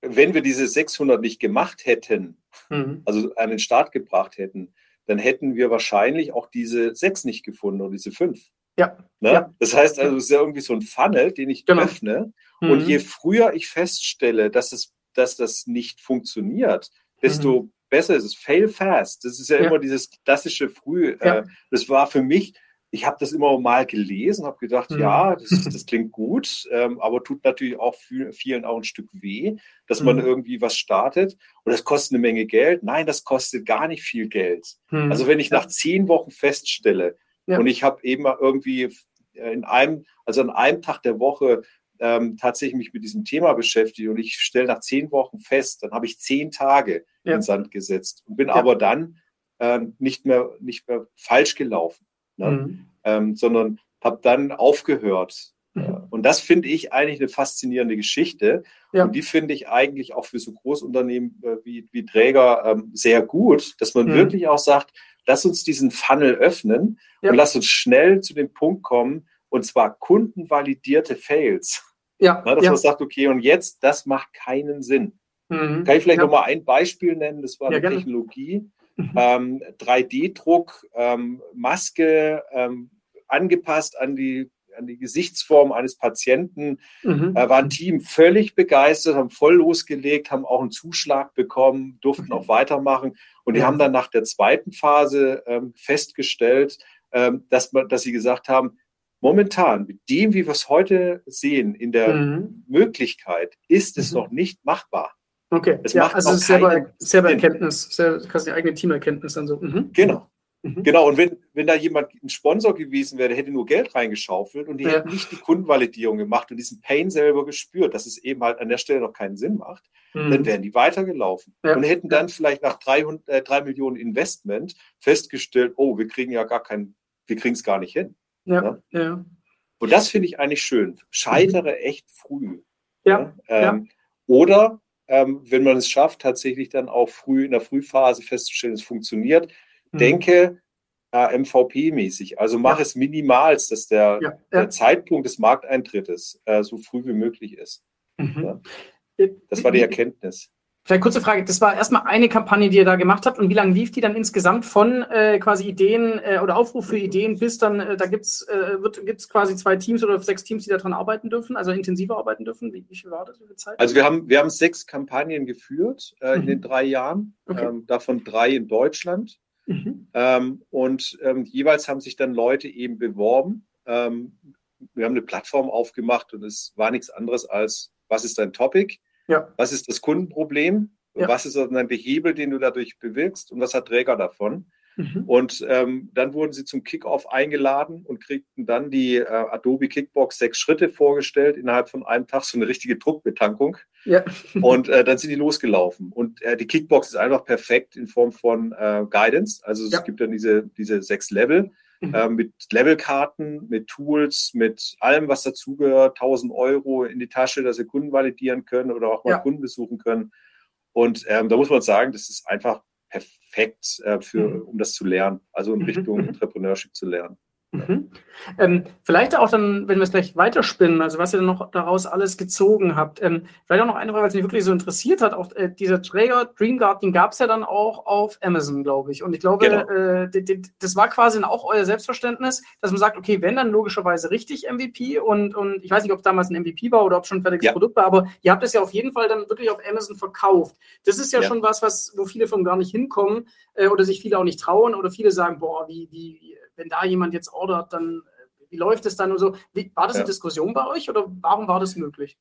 Speaker 3: wenn wir diese 600 nicht gemacht hätten, mhm. also an den Start gebracht hätten, dann hätten wir wahrscheinlich auch diese sechs nicht gefunden oder diese fünf. Ja. Ne? ja. Das heißt also, es ist ja irgendwie so ein Funnel, den ich genau. öffne. Mhm. Und je früher ich feststelle, dass, es, dass das nicht funktioniert, desto mhm. besser ist es. Fail fast. Das ist ja, ja. immer dieses klassische Früh. Äh, das war für mich ich habe das immer mal gelesen, habe gedacht, mhm. ja, das, das, klingt gut, ähm, aber tut natürlich auch vielen auch ein Stück weh, dass mhm. man irgendwie was startet und das kostet eine Menge Geld. Nein, das kostet gar nicht viel Geld. Mhm. Also wenn ich nach zehn Wochen feststelle ja. und ich habe eben irgendwie in einem, also an einem Tag der Woche ähm, tatsächlich mich mit diesem Thema beschäftigt und ich stelle nach zehn Wochen fest, dann habe ich zehn Tage ja. in Sand gesetzt und bin ja. aber dann ähm, nicht mehr nicht mehr falsch gelaufen ne? mhm. ähm, sondern habe dann aufgehört. Mhm. Und das finde ich eigentlich eine faszinierende Geschichte. Ja. Und die finde ich eigentlich auch für so Großunternehmen äh, wie, wie Träger ähm, sehr gut, dass man mhm. wirklich auch sagt, lass uns diesen Funnel öffnen ja. und lass uns schnell zu dem Punkt kommen, und zwar kundenvalidierte Fails. Ja, Na, dass ja. man sagt, okay, und jetzt, das macht keinen Sinn. Mhm. Kann ich vielleicht ja. noch mal ein Beispiel nennen? Das war eine Technologie, mhm. ähm, 3D-Druck, ähm, Maske, ähm, angepasst an die, an die Gesichtsform eines Patienten. Mhm. Äh, war ein Team völlig begeistert, haben voll losgelegt, haben auch einen Zuschlag bekommen, durften mhm. auch weitermachen. Und die haben dann nach der zweiten Phase ähm, festgestellt, ähm, dass, man, dass sie gesagt haben, momentan mit dem, wie wir es heute sehen, in der mhm. Möglichkeit, ist es mhm. noch nicht machbar.
Speaker 2: Okay, es ja, also selber, selber Erkenntnis, selber, quasi eigene Teamerkenntnis dann so.
Speaker 3: Mhm. Genau. Mhm. Genau, und wenn, wenn da jemand ein Sponsor gewesen wäre, der hätte nur Geld reingeschaufelt und die ja. hätten nicht die Kundenvalidierung gemacht und diesen Pain selber gespürt, dass es eben halt an der Stelle noch keinen Sinn macht, mhm. dann wären die weitergelaufen ja. und hätten dann vielleicht nach 300, äh, 3 Millionen Investment festgestellt, oh, wir kriegen ja gar keinen, wir kriegen es gar nicht hin. Ja. ja. ja. Und das finde ich eigentlich schön. Scheitere mhm. echt früh. Ja. Ähm, oder ähm, wenn man es schafft, tatsächlich dann auch früh in der Frühphase festzustellen, es funktioniert, mhm. denke äh, MVP-mäßig. Also mach ja. es minimalst, dass der, ja. der, Zeitpunkt des Markteintrittes äh, so früh wie möglich ist. Mhm. Das war die Erkenntnis.
Speaker 2: Vielleicht kurze Frage, das war erstmal eine Kampagne, die ihr da gemacht habt und wie lange lief die dann insgesamt von äh, quasi Ideen äh, oder Aufruf für Ideen bis dann, äh, da gibt es äh, gibt's quasi zwei Teams oder sechs Teams, die daran arbeiten dürfen, also intensiver arbeiten dürfen? Wie, wie viel war das für
Speaker 3: Zeit? Also wir haben, wir haben sechs Kampagnen geführt äh, mhm. in den drei Jahren, okay. ähm, davon drei in Deutschland mhm. ähm, und ähm, jeweils haben sich dann Leute eben beworben. Ähm, wir haben eine Plattform aufgemacht und es war nichts anderes als, was ist dein Topic? Ja. Was ist das Kundenproblem? Ja. Was ist dann der Hebel, den du dadurch bewirkst? Und was hat Träger davon? Mhm. Und ähm, dann wurden sie zum Kickoff eingeladen und kriegten dann die äh, Adobe Kickbox sechs Schritte vorgestellt innerhalb von einem Tag, so eine richtige Druckbetankung. Ja. und äh, dann sind die losgelaufen. Und äh, die Kickbox ist einfach perfekt in Form von äh, Guidance. Also es ja. gibt dann diese, diese sechs Level mhm. äh, mit Levelkarten, mit Tools, mit allem, was dazugehört, 1000 Euro in die Tasche, dass sie Kunden validieren können oder auch mal ja. Kunden besuchen können. Und ähm, da muss man sagen, das ist einfach perfekt, äh, für, mhm. um das zu lernen, also in. Richtung. Entrepreneurship zu lernen.
Speaker 2: Mhm. Ähm, vielleicht auch dann, wenn wir es gleich weiterspinnen, also was ihr dann noch daraus alles gezogen habt. Ähm, vielleicht auch noch eine Frage, weil es mich wirklich so interessiert hat. Auch äh, dieser Träger Dream Guard, gab es ja dann auch auf Amazon, glaube ich. Und ich glaube, genau. äh, das war quasi auch euer Selbstverständnis, dass man sagt, okay, wenn dann logischerweise richtig MVP und, und ich weiß nicht, ob es damals ein MVP war oder ob schon ein fertiges ja. Produkt war, aber ihr habt es ja auf jeden Fall dann wirklich auf Amazon verkauft. Das ist ja, ja. schon was, was, wo viele von gar nicht hinkommen äh, oder sich viele auch nicht trauen oder viele sagen, boah, wie, wie wenn da jemand jetzt ordert, dann äh, wie läuft es dann und so? War das eine Diskussion bei euch oder warum war das möglich?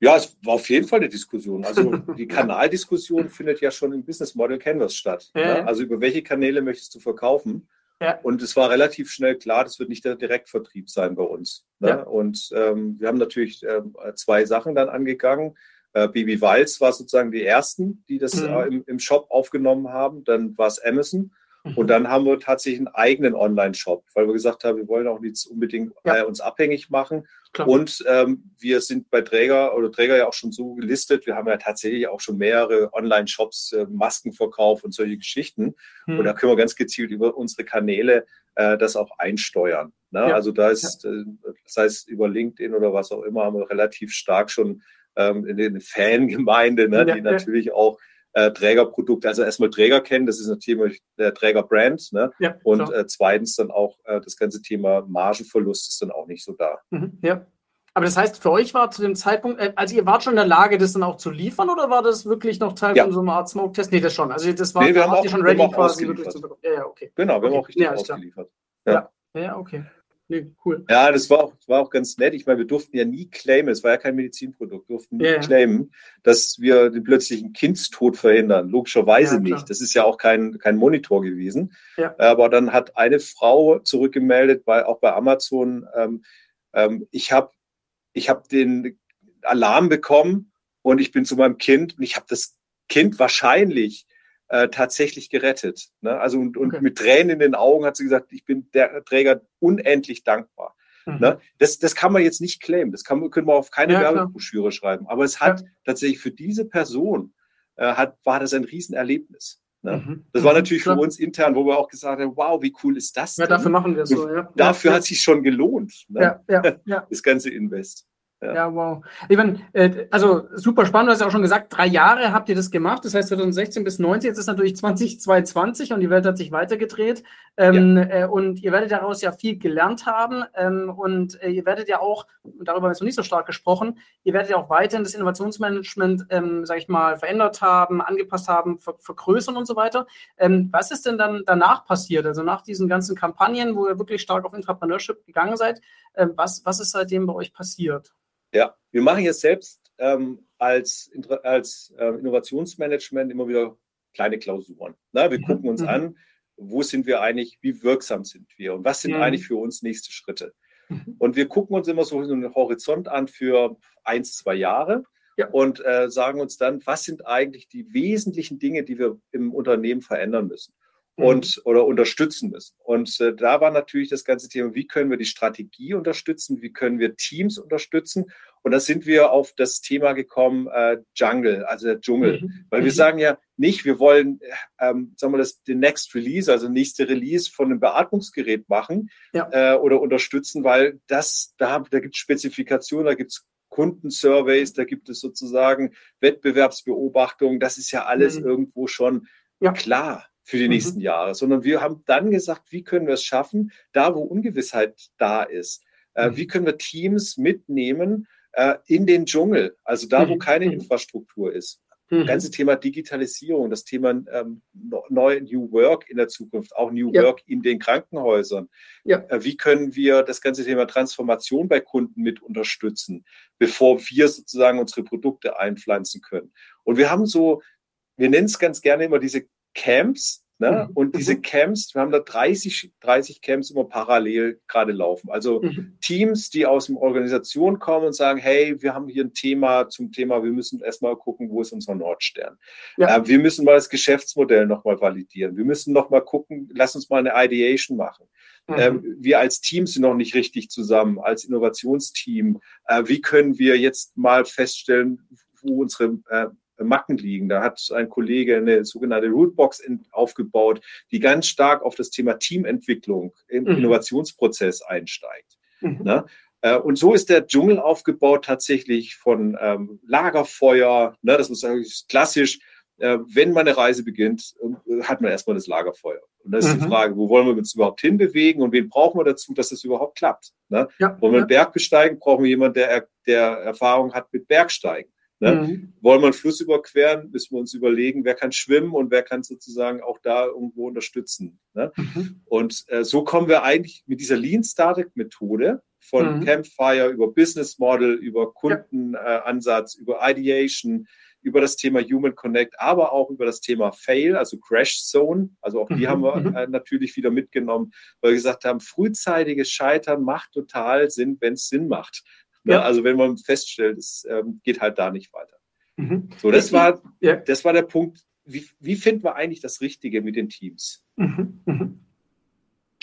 Speaker 3: Ja, es war auf jeden Fall eine Diskussion. Also die Kanaldiskussion findet ja schon im Business Model Canvas statt. Ja, ne? Also über welche Kanäle möchtest du verkaufen? Ja. Und es war relativ schnell klar, das wird nicht der Direktvertrieb sein bei uns. Ne? Ja. Und ähm, wir haben natürlich ähm, zwei Sachen dann angegangen. Äh, Baby Walz war sozusagen die ersten, die das mhm. äh, im, im Shop aufgenommen haben. Dann war es Amazon. Und dann haben wir tatsächlich einen eigenen Online-Shop, weil wir gesagt haben, wir wollen auch nicht unbedingt ja. äh, uns abhängig machen. Klar. Und ähm, wir sind bei Träger oder Träger ja auch schon so gelistet. Wir haben ja tatsächlich auch schon mehrere Online-Shops, äh, Maskenverkauf und solche Geschichten. Hm. Und da können wir ganz gezielt über unsere Kanäle äh, das auch einsteuern. Ne? Ja. Also da ist, ja. äh, das heißt über LinkedIn oder was auch immer, haben wir relativ stark schon ähm, in der Fangemeinde, ne? die natürlich auch äh, Trägerprodukt, also erstmal Träger kennen, das ist natürlich der Trägerbrand. Ne? Ja, und äh, zweitens dann auch äh, das ganze Thema Margenverlust ist dann auch nicht so da.
Speaker 2: Mhm, ja. Aber das heißt, für euch war zu dem Zeitpunkt, äh, also ihr wart schon in der Lage, das dann auch zu liefern oder war das wirklich noch Teil ja. von so einer Art Smoke-Test? Nee, das schon. Also das war
Speaker 3: nee, wir haben auch, schon ready quasi wirklich zu bekommen. Ja, ja, okay. Genau, wir okay. haben auch richtig ja, ausgeliefert.
Speaker 2: Ja. ja, okay.
Speaker 3: Nee, cool. Ja, das war, auch, war auch ganz nett. Ich meine, wir durften ja nie claimen, es war ja kein Medizinprodukt, durften nie yeah. claimen, dass wir den plötzlichen Kindstod verhindern. Logischerweise ja, nicht. Das ist ja auch kein, kein Monitor gewesen. Ja. Aber dann hat eine Frau zurückgemeldet, bei, auch bei Amazon, ähm, ähm, ich habe ich hab den Alarm bekommen und ich bin zu meinem Kind und ich habe das Kind wahrscheinlich äh, tatsächlich gerettet. Ne? Also und, und okay. mit Tränen in den Augen hat sie gesagt, ich bin der Träger unendlich dankbar. Mhm. Ne? Das, das kann man jetzt nicht claimen, das kann, können wir auf keine ja, Werbebroschüre schreiben. Aber es hat ja. tatsächlich für diese Person äh, hat, war das ein Riesenerlebnis. Ne? Mhm. Das war mhm. natürlich für uns intern, wo wir auch gesagt haben, wow, wie cool ist das?
Speaker 2: Ja, denn? dafür machen wir es so. Ja.
Speaker 3: Dafür ja. hat sich schon gelohnt. Ne? Ja, ja, ja. Das ganze Invest.
Speaker 2: Ja. ja, wow. Ich meine, äh, also super spannend, du hast ja auch schon gesagt, drei Jahre habt ihr das gemacht, das heißt 2016 bis 2019, jetzt ist natürlich 2022 und die Welt hat sich weitergedreht ähm, ja. äh, und ihr werdet daraus ja viel gelernt haben ähm, und äh, ihr werdet ja auch, darüber haben wir noch nicht so stark gesprochen, ihr werdet ja auch weiterhin das Innovationsmanagement, ähm, sag ich mal, verändert haben, angepasst haben, ver vergrößern und so weiter. Ähm, was ist denn dann danach passiert, also nach diesen ganzen Kampagnen, wo ihr wirklich stark auf Intrapreneurship gegangen seid, äh, was, was ist seitdem bei euch passiert?
Speaker 3: Ja, wir machen jetzt selbst ähm, als, als äh, Innovationsmanagement immer wieder kleine Klausuren. Na, wir mhm. gucken uns mhm. an, wo sind wir eigentlich, wie wirksam sind wir und was sind mhm. eigentlich für uns nächste Schritte. Mhm. Und wir gucken uns immer so einen Horizont an für eins, zwei Jahre ja. und äh, sagen uns dann, was sind eigentlich die wesentlichen Dinge, die wir im Unternehmen verändern müssen und mhm. oder unterstützen müssen. Und äh, da war natürlich das ganze Thema, wie können wir die Strategie unterstützen, wie können wir Teams unterstützen. Und da sind wir auf das Thema gekommen, äh, Jungle, also der Dschungel. Mhm. Weil wir mhm. sagen ja nicht, wir wollen, ähm, sagen wir das, den Next Release, also nächste Release von einem Beatmungsgerät machen ja. äh, oder unterstützen, weil das, da, da gibt es Spezifikationen, da gibt es Kundensurveys, da gibt es sozusagen Wettbewerbsbeobachtungen. Das ist ja alles mhm. irgendwo schon ja. klar für die mhm. nächsten Jahre, sondern wir haben dann gesagt, wie können wir es schaffen, da wo Ungewissheit da ist, äh, mhm. wie können wir Teams mitnehmen äh, in den Dschungel, also da, wo mhm. keine mhm. Infrastruktur ist. Das ganze Thema Digitalisierung, das Thema ähm, neue New Work in der Zukunft, auch New ja. Work in den Krankenhäusern. Ja. Äh, wie können wir das ganze Thema Transformation bei Kunden mit unterstützen, bevor wir sozusagen unsere Produkte einpflanzen können? Und wir haben so, wir nennen es ganz gerne immer diese Camps. Ne? Mhm. Und diese mhm. Camps, wir haben da 30, 30 Camps immer parallel gerade laufen. Also mhm. Teams, die aus der Organisation kommen und sagen, hey, wir haben hier ein Thema zum Thema, wir müssen erstmal gucken, wo ist unser Nordstern. Ja. Äh, wir müssen mal das Geschäftsmodell nochmal validieren. Wir müssen nochmal gucken, lass uns mal eine Ideation machen. Mhm. Ähm, wir als Team sind noch nicht richtig zusammen, als Innovationsteam. Äh, wie können wir jetzt mal feststellen, wo unsere äh, Macken liegen. Da hat ein Kollege eine sogenannte Rootbox aufgebaut, die ganz stark auf das Thema Teamentwicklung im mhm. Innovationsprozess einsteigt. Mhm. Ne? Äh, und so ist der Dschungel aufgebaut tatsächlich von ähm, Lagerfeuer, ne, das ist klassisch, äh, wenn man eine Reise beginnt, äh, hat man erstmal das Lagerfeuer. Und das ist mhm. die Frage, wo wollen wir uns überhaupt hinbewegen und wen brauchen wir dazu, dass das überhaupt klappt? Ne? Ja, wollen wir ja. einen Berg besteigen, brauchen wir jemanden, der, der Erfahrung hat mit Bergsteigen. Ne? Mhm. Wollen wir einen Fluss überqueren, müssen wir uns überlegen, wer kann schwimmen und wer kann sozusagen auch da irgendwo unterstützen. Ne? Mhm. Und äh, so kommen wir eigentlich mit dieser Lean Startup Methode von mhm. Campfire über Business Model, über Kundenansatz, ja. äh, über Ideation, über das Thema Human Connect, aber auch über das Thema Fail, also Crash Zone. Also auch die mhm. haben wir mhm. äh, natürlich wieder mitgenommen, weil wir gesagt haben, frühzeitiges Scheitern macht total Sinn, wenn es Sinn macht. Ja. Ne? Also wenn man feststellt, es ähm, geht halt da nicht weiter. Mhm. So, das war, ja. das war der Punkt. Wie, wie finden wir eigentlich das Richtige mit den Teams?
Speaker 2: Mhm. Mhm.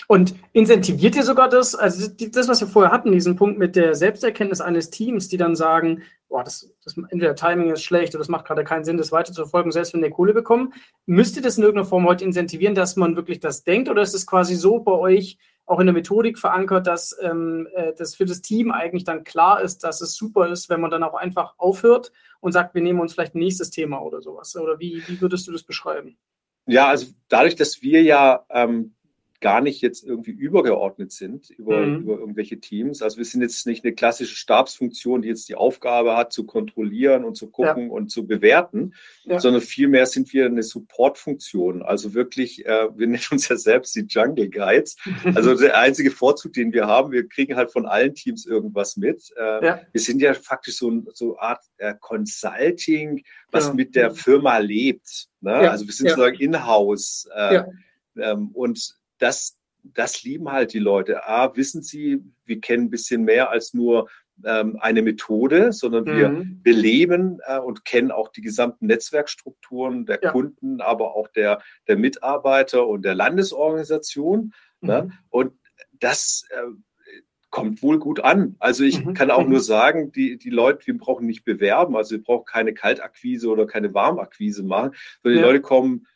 Speaker 2: Und incentiviert ihr sogar das, also das, was wir vorher hatten, diesen Punkt mit der Selbsterkenntnis eines Teams, die dann sagen, boah, das, das entweder Timing ist schlecht oder das macht gerade keinen Sinn, das weiter zu verfolgen, selbst wenn wir Kohle bekommen. Müsst ihr das in irgendeiner Form heute incentivieren, dass man wirklich das denkt oder ist es quasi so bei euch, auch in der Methodik verankert, dass ähm, äh, das für das Team eigentlich dann klar ist, dass es super ist, wenn man dann auch einfach aufhört und sagt, wir nehmen uns vielleicht ein nächstes Thema oder sowas. Oder wie, wie würdest du das beschreiben?
Speaker 3: Ja, also dadurch, dass wir ja ähm, gar nicht jetzt irgendwie übergeordnet sind über, mhm. über irgendwelche Teams. Also wir sind jetzt nicht eine klassische Stabsfunktion, die jetzt die Aufgabe hat, zu kontrollieren und zu gucken ja. und zu bewerten, ja. sondern vielmehr sind wir eine Supportfunktion. Also wirklich, äh, wir nennen uns ja selbst die Jungle Guides. Also der einzige Vorzug, den wir haben, wir kriegen halt von allen Teams irgendwas mit. Äh, ja. Wir sind ja faktisch so, so eine Art äh, Consulting, was mit der Firma lebt. Ne? Also wir sind sozusagen in-house. Äh, ähm, und das, das lieben halt die Leute. A, wissen sie, wir kennen ein bisschen mehr als nur ähm, eine Methode, sondern wir mhm. beleben äh, und kennen auch die gesamten Netzwerkstrukturen der ja. Kunden, aber auch der, der Mitarbeiter und der Landesorganisation. Ne? Mhm. Ne? Und das äh, kommt wohl gut an. Also ich mhm. kann auch mhm. nur sagen, die, die Leute, wir brauchen nicht bewerben, also wir brauchen keine Kaltakquise oder keine Warmakquise machen, sondern ja. die Leute kommen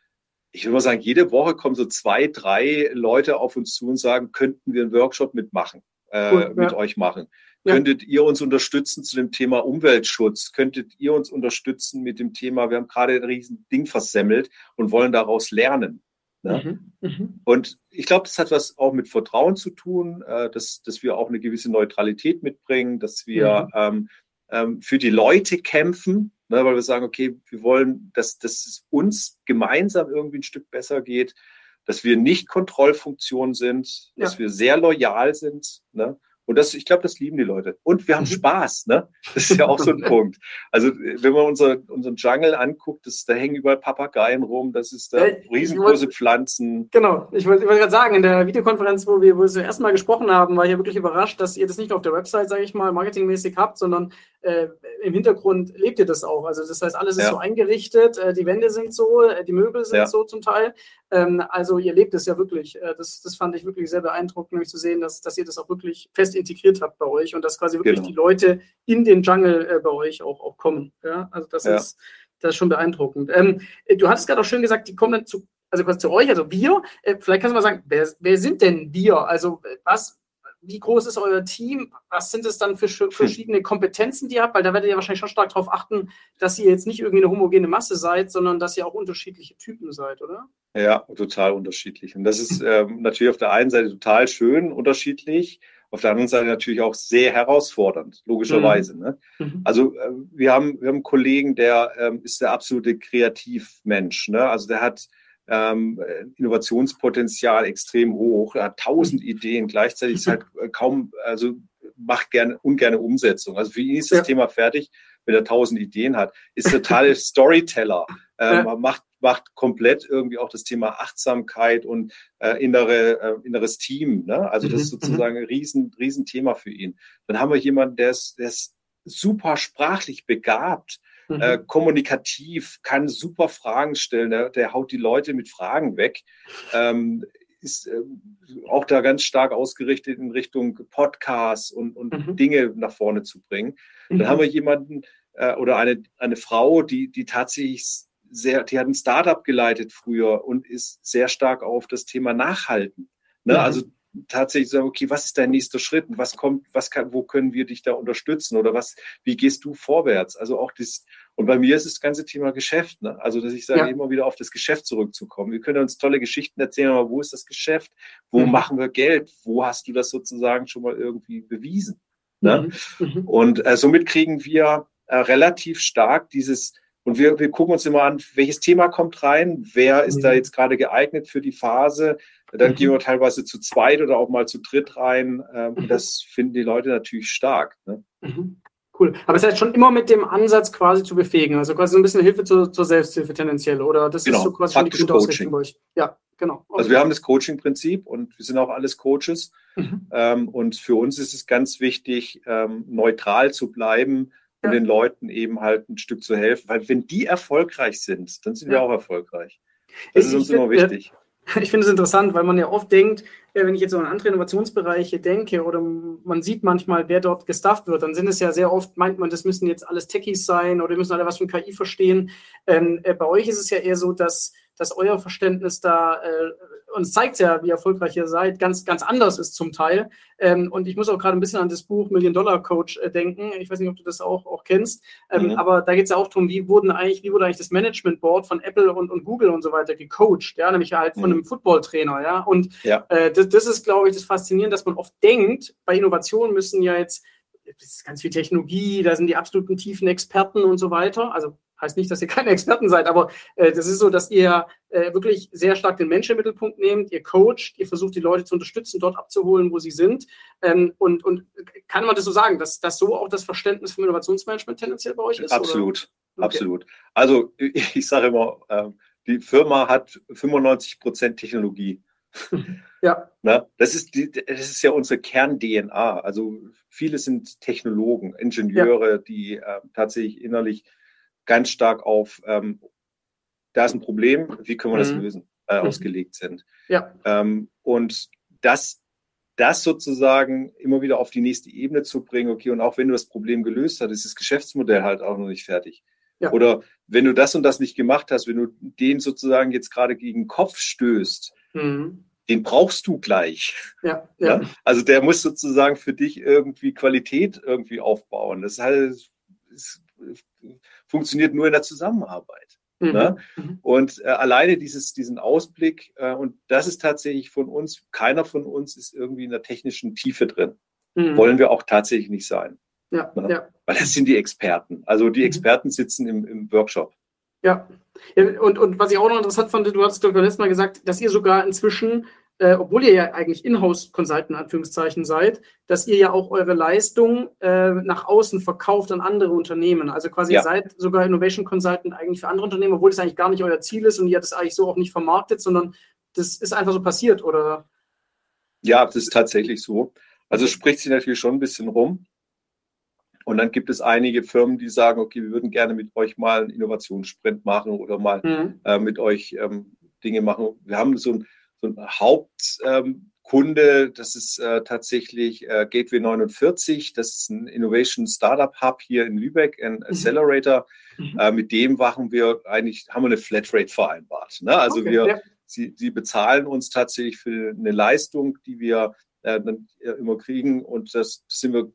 Speaker 3: ich würde mal sagen, jede Woche kommen so zwei, drei Leute auf uns zu und sagen, könnten wir einen Workshop mitmachen, äh, cool, mit ja. euch machen. Ja. Könntet ihr uns unterstützen zu dem Thema Umweltschutz? Könntet ihr uns unterstützen mit dem Thema, wir haben gerade ein riesen Ding versemmelt und wollen daraus lernen? Ne? Mhm. Mhm. Und ich glaube, das hat was auch mit Vertrauen zu tun, äh, dass, dass wir auch eine gewisse Neutralität mitbringen, dass wir mhm. ähm, ähm, für die Leute kämpfen, ne, weil wir sagen, okay, wir wollen, dass, dass es uns gemeinsam irgendwie ein Stück besser geht, dass wir nicht Kontrollfunktion sind, dass wir sehr loyal sind. Ne? Und das, ich glaube, das lieben die Leute. Und wir haben mhm. Spaß, ne? Das ist ja auch so ein Punkt. Also, wenn man unser, unseren Jungle anguckt, das, da hängen überall Papageien rum, das ist da äh, riesengroße wollt, Pflanzen.
Speaker 2: Genau, ich wollte wollt gerade sagen, in der Videokonferenz, wo wir, wo wir zum ersten Mal gesprochen haben, war ich ja wirklich überrascht, dass ihr das nicht auf der Website, sage ich mal, marketingmäßig habt, sondern äh, im Hintergrund lebt ihr das auch. Also das heißt, alles ist ja. so eingerichtet, äh, die Wände sind so, äh, die Möbel sind ja. so zum Teil. Ähm, also ihr lebt es ja wirklich. Äh, das, das fand ich wirklich sehr beeindruckend, nämlich zu sehen, dass, dass ihr das auch wirklich fest integriert habt bei euch und dass quasi wirklich genau. die Leute in den Jungle äh, bei euch auch, auch kommen. Ja? Also das, ja. ist, das ist schon beeindruckend. Ähm, du hattest gerade auch schön gesagt, die kommen dann zu, also quasi zu euch, also wir. Äh, vielleicht kannst du mal sagen, wer, wer sind denn wir? Also was, wie groß ist euer Team? Was sind es dann für verschiedene Kompetenzen, die ihr habt? Weil da werdet ihr wahrscheinlich schon stark darauf achten, dass ihr jetzt nicht irgendwie eine homogene Masse seid, sondern dass ihr auch unterschiedliche Typen seid, oder?
Speaker 3: Ja, total unterschiedlich. Und das ist ähm, natürlich auf der einen Seite total schön, unterschiedlich. Auf der anderen Seite natürlich auch sehr herausfordernd, logischerweise. Mhm. Ne? Mhm. Also äh, wir, haben, wir haben einen Kollegen, der ähm, ist der absolute Kreativmensch. Ne? Also der hat ähm, Innovationspotenzial extrem hoch. Er hat tausend Ideen, gleichzeitig ist halt äh, kaum, also macht gerne ungerne Umsetzung. Also für ihn ist das ja. Thema fertig, wenn er tausend Ideen hat. Ist total Storyteller. Ähm, ja. macht, macht komplett irgendwie auch das Thema Achtsamkeit und äh, innere, äh, inneres Team. Ne? Also das ist mhm, sozusagen mhm. ein riesen, riesen Thema für ihn. Dann haben wir jemanden, der ist, der ist super sprachlich begabt mhm. äh, kommunikativ, kann super Fragen stellen. Der, der, haut die Leute mit Fragen weg. Ähm, ist äh, auch da ganz stark ausgerichtet in Richtung Podcasts und, und mhm. Dinge nach vorne zu bringen. Dann mhm. haben wir jemanden äh, oder eine, eine Frau, die, die tatsächlich sehr, die hat ein Startup geleitet früher und ist sehr stark auf das Thema Nachhalten. Ne? Mhm. Also tatsächlich sagen, okay, was ist dein nächster Schritt und was kommt, was kann, wo können wir dich da unterstützen oder was, wie gehst du vorwärts? Also auch das, und bei mir ist das ganze Thema Geschäft, ne? Also, dass ich sage, ja. immer wieder auf das Geschäft zurückzukommen. Wir können uns tolle Geschichten erzählen, aber wo ist das Geschäft? Wo mhm. machen wir Geld? Wo hast du das sozusagen schon mal irgendwie bewiesen? Ne? Mhm. mhm. Und äh, somit kriegen wir äh, relativ stark dieses, und wir, wir gucken uns immer an, welches Thema kommt rein, wer ist mhm. da jetzt gerade geeignet für die Phase. Dann mhm. gehen wir teilweise zu zweit oder auch mal zu dritt rein. Ähm, mhm. Das finden die Leute natürlich stark. Ne?
Speaker 2: Mhm. Cool. Aber es ist heißt schon immer mit dem Ansatz quasi zu befähigen. Also quasi so ein bisschen Hilfe zur, zur Selbsthilfe tendenziell. Oder das
Speaker 3: genau. ist
Speaker 2: so
Speaker 3: quasi schon die Grundausrichtung bei euch.
Speaker 2: Ja, genau.
Speaker 3: Okay. Also wir haben das Coaching-Prinzip und wir sind auch alles Coaches. Mhm. Ähm, und für uns ist es ganz wichtig, ähm, neutral zu bleiben und den Leuten eben halt ein Stück zu helfen. Weil wenn die erfolgreich sind, dann sind ja. wir auch erfolgreich. Das ich, ist uns immer wichtig.
Speaker 2: Ich finde es interessant, weil man ja oft denkt, wenn ich jetzt so an andere Innovationsbereiche denke oder man sieht manchmal, wer dort gestafft wird, dann sind es ja sehr oft, meint man, das müssen jetzt alles Techies sein oder die müssen alle was von KI verstehen. Ähm, äh, bei euch ist es ja eher so, dass dass euer Verständnis da, äh, uns zeigt ja, wie erfolgreich ihr seid, ganz, ganz anders ist zum Teil. Ähm, und ich muss auch gerade ein bisschen an das Buch Million Dollar Coach äh, denken. Ich weiß nicht, ob du das auch, auch kennst. Ähm, mhm. Aber da geht es ja auch darum, wie wurden eigentlich, wie wurde eigentlich das Management Board von Apple und, und Google und so weiter gecoacht, ja, nämlich halt von mhm. einem Footballtrainer, ja. Und ja. Äh, das, das ist, glaube ich, das Faszinierende, dass man oft denkt, bei Innovationen müssen ja jetzt das ist ganz viel Technologie, da sind die absoluten tiefen Experten und so weiter. Also Heißt nicht, dass ihr keine Experten seid, aber äh, das ist so, dass ihr äh, wirklich sehr stark den Menschen im Mittelpunkt nehmt, ihr coacht, ihr versucht die Leute zu unterstützen, dort abzuholen, wo sie sind. Ähm, und, und kann man das so sagen, dass, dass so auch das Verständnis vom Innovationsmanagement tendenziell bei euch ist?
Speaker 3: Absolut, okay. absolut. Also ich, ich sage immer, äh, die Firma hat 95 Prozent Technologie. Ja. Na, das, ist die, das ist ja unsere Kern-DNA. Also viele sind Technologen, Ingenieure, ja. die äh, tatsächlich innerlich ganz stark auf, ähm, da ist ein Problem, wie können wir das mhm. lösen, äh, mhm. ausgelegt sind. Ja. Ähm, und das, das sozusagen immer wieder auf die nächste Ebene zu bringen, okay, und auch wenn du das Problem gelöst hast, ist das Geschäftsmodell halt auch noch nicht fertig. Ja. Oder wenn du das und das nicht gemacht hast, wenn du den sozusagen jetzt gerade gegen den Kopf stößt, mhm. den brauchst du gleich.
Speaker 2: Ja, ja.
Speaker 3: Also der muss sozusagen für dich irgendwie Qualität irgendwie aufbauen. Das heißt, es funktioniert nur in der Zusammenarbeit. Mhm. Ne? Mhm. Und äh, alleine dieses, diesen Ausblick, äh, und das ist tatsächlich von uns, keiner von uns ist irgendwie in der technischen Tiefe drin. Mhm. Wollen wir auch tatsächlich nicht sein.
Speaker 2: Ja, ne? ja.
Speaker 3: Weil das sind die Experten. Also die mhm. Experten sitzen im, im Workshop.
Speaker 2: Ja. ja. und, und was ich auch noch interessant fand, du hast, glaube ich, letztes Mal gesagt, dass ihr sogar inzwischen äh, obwohl ihr ja eigentlich Inhouse-Consultant Anführungszeichen seid, dass ihr ja auch eure Leistung äh, nach außen verkauft an andere Unternehmen. Also quasi ja. ihr seid sogar Innovation Consultant eigentlich für andere Unternehmen, obwohl das eigentlich gar nicht euer Ziel ist und ihr das eigentlich so auch nicht vermarktet, sondern das ist einfach so passiert, oder?
Speaker 3: Ja, das ist tatsächlich so. Also spricht sich natürlich schon ein bisschen rum. Und dann gibt es einige Firmen, die sagen, okay, wir würden gerne mit euch mal einen Innovationssprint machen oder mal mhm. äh, mit euch ähm, Dinge machen. Wir haben so ein so ein Hauptkunde, ähm, das ist äh, tatsächlich äh, Gateway 49. Das ist ein Innovation Startup Hub hier in Lübeck, ein mhm. Accelerator. Mhm. Äh, mit dem machen wir eigentlich, haben wir eine Flatrate vereinbart. Ne? Also okay, wir, ja. sie, sie bezahlen uns tatsächlich für eine Leistung, die wir äh, dann immer kriegen. Und das sind wir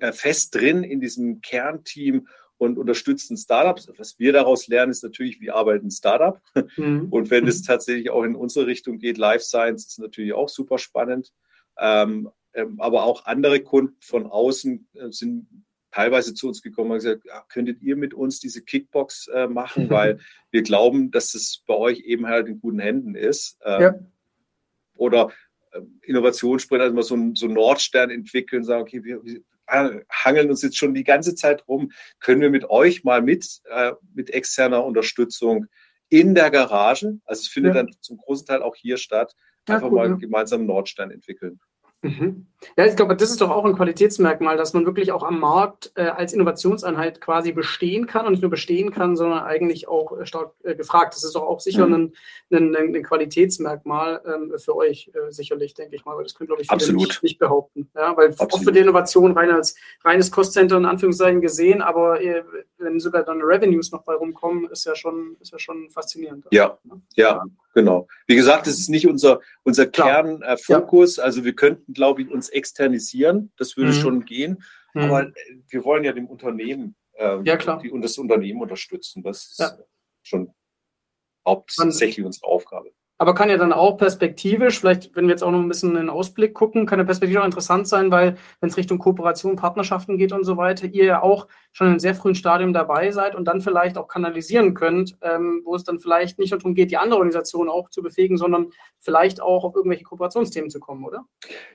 Speaker 3: äh, fest drin in diesem Kernteam und unterstützen Startups. Was wir daraus lernen, ist natürlich, wie arbeitet ein Startup. Mhm. Und wenn es tatsächlich auch in unsere Richtung geht, Life Science ist natürlich auch super spannend. Ähm, ähm, aber auch andere Kunden von außen äh, sind teilweise zu uns gekommen und gesagt, ja, könntet ihr mit uns diese Kickbox äh, machen, weil wir glauben, dass es bei euch eben halt in guten Händen ist. Ähm, ja. Oder äh, Innovationssprint, also mal so ein so Nordstern entwickeln, sagen, okay, wir, hangeln uns jetzt schon die ganze Zeit rum, können wir mit euch mal mit, äh, mit externer Unterstützung in der Garage, also es findet ja. dann zum großen Teil auch hier statt, einfach ja, cool, mal ja. gemeinsam Nordstein entwickeln.
Speaker 2: Mhm. Ja, ich glaube, das ist doch auch ein Qualitätsmerkmal, dass man wirklich auch am Markt äh, als Innovationseinheit quasi bestehen kann und nicht nur bestehen kann, sondern eigentlich auch äh, stark äh, gefragt. Das ist doch auch sicher mhm. ein, ein, ein, Qualitätsmerkmal ähm, für euch äh, sicherlich, denke ich mal, weil das können, glaube ich, viele nicht, nicht, behaupten. Ja, weil Absolut. oft wird die Innovation rein als reines Cost-Center in Anführungszeichen gesehen, aber äh, wenn sogar dann Revenues noch bei rumkommen, ist ja schon, ist ja schon faszinierend.
Speaker 3: Ja, ja, ja. Genau. Wie gesagt, es ist nicht unser, unser Kernfokus. Ja. Also wir könnten, glaube ich, uns externisieren. Das würde mhm. schon gehen. Mhm. Aber äh, wir wollen ja dem Unternehmen äh, ja, klar. Die, und das Unternehmen unterstützen. Das ist ja. schon hauptsächlich unsere Aufgabe
Speaker 2: aber kann ja dann auch perspektivisch, vielleicht, wenn wir jetzt auch noch ein bisschen in den Ausblick gucken, kann ja perspektivisch auch interessant sein, weil wenn es Richtung Kooperation, Partnerschaften geht und so weiter, ihr ja auch schon in einem sehr frühen Stadium dabei seid und dann vielleicht auch kanalisieren könnt, ähm, wo es dann vielleicht nicht nur darum geht, die andere Organisation auch zu befähigen, sondern vielleicht auch auf irgendwelche Kooperationsthemen zu kommen, oder?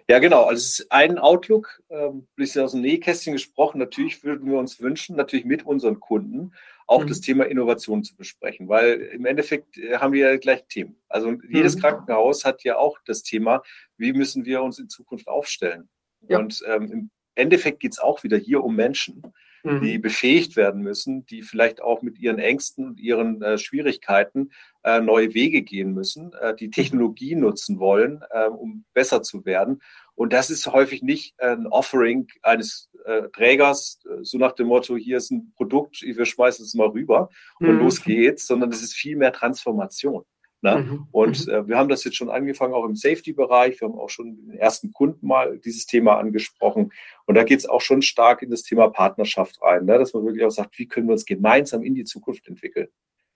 Speaker 3: Ja, genau. Also es ist ein Outlook, ähm, bisschen aus dem Nähkästchen gesprochen. Natürlich würden wir uns wünschen, natürlich mit unseren Kunden, auch mhm. das Thema Innovation zu besprechen, weil im Endeffekt äh, haben wir ja gleich Themen. Also jedes mhm. Krankenhaus hat ja auch das Thema, wie müssen wir uns in Zukunft aufstellen. Ja. Und ähm, im Endeffekt geht es auch wieder hier um Menschen, mhm. die befähigt werden müssen, die vielleicht auch mit ihren Ängsten und ihren äh, Schwierigkeiten äh, neue Wege gehen müssen, äh, die Technologie nutzen wollen, äh, um besser zu werden. Und das ist häufig nicht ein Offering eines äh, Trägers, äh, so nach dem Motto, hier ist ein Produkt, wir schmeißen es mal rüber und mhm. los geht's, sondern das ist viel mehr Transformation. Ne? Mhm. Und mhm. äh, wir haben das jetzt schon angefangen, auch im Safety-Bereich. Wir haben auch schon den ersten Kunden mal dieses Thema angesprochen. Und da geht es auch schon stark in das Thema Partnerschaft rein, ne? dass man wirklich auch sagt, wie können wir uns gemeinsam in die Zukunft entwickeln.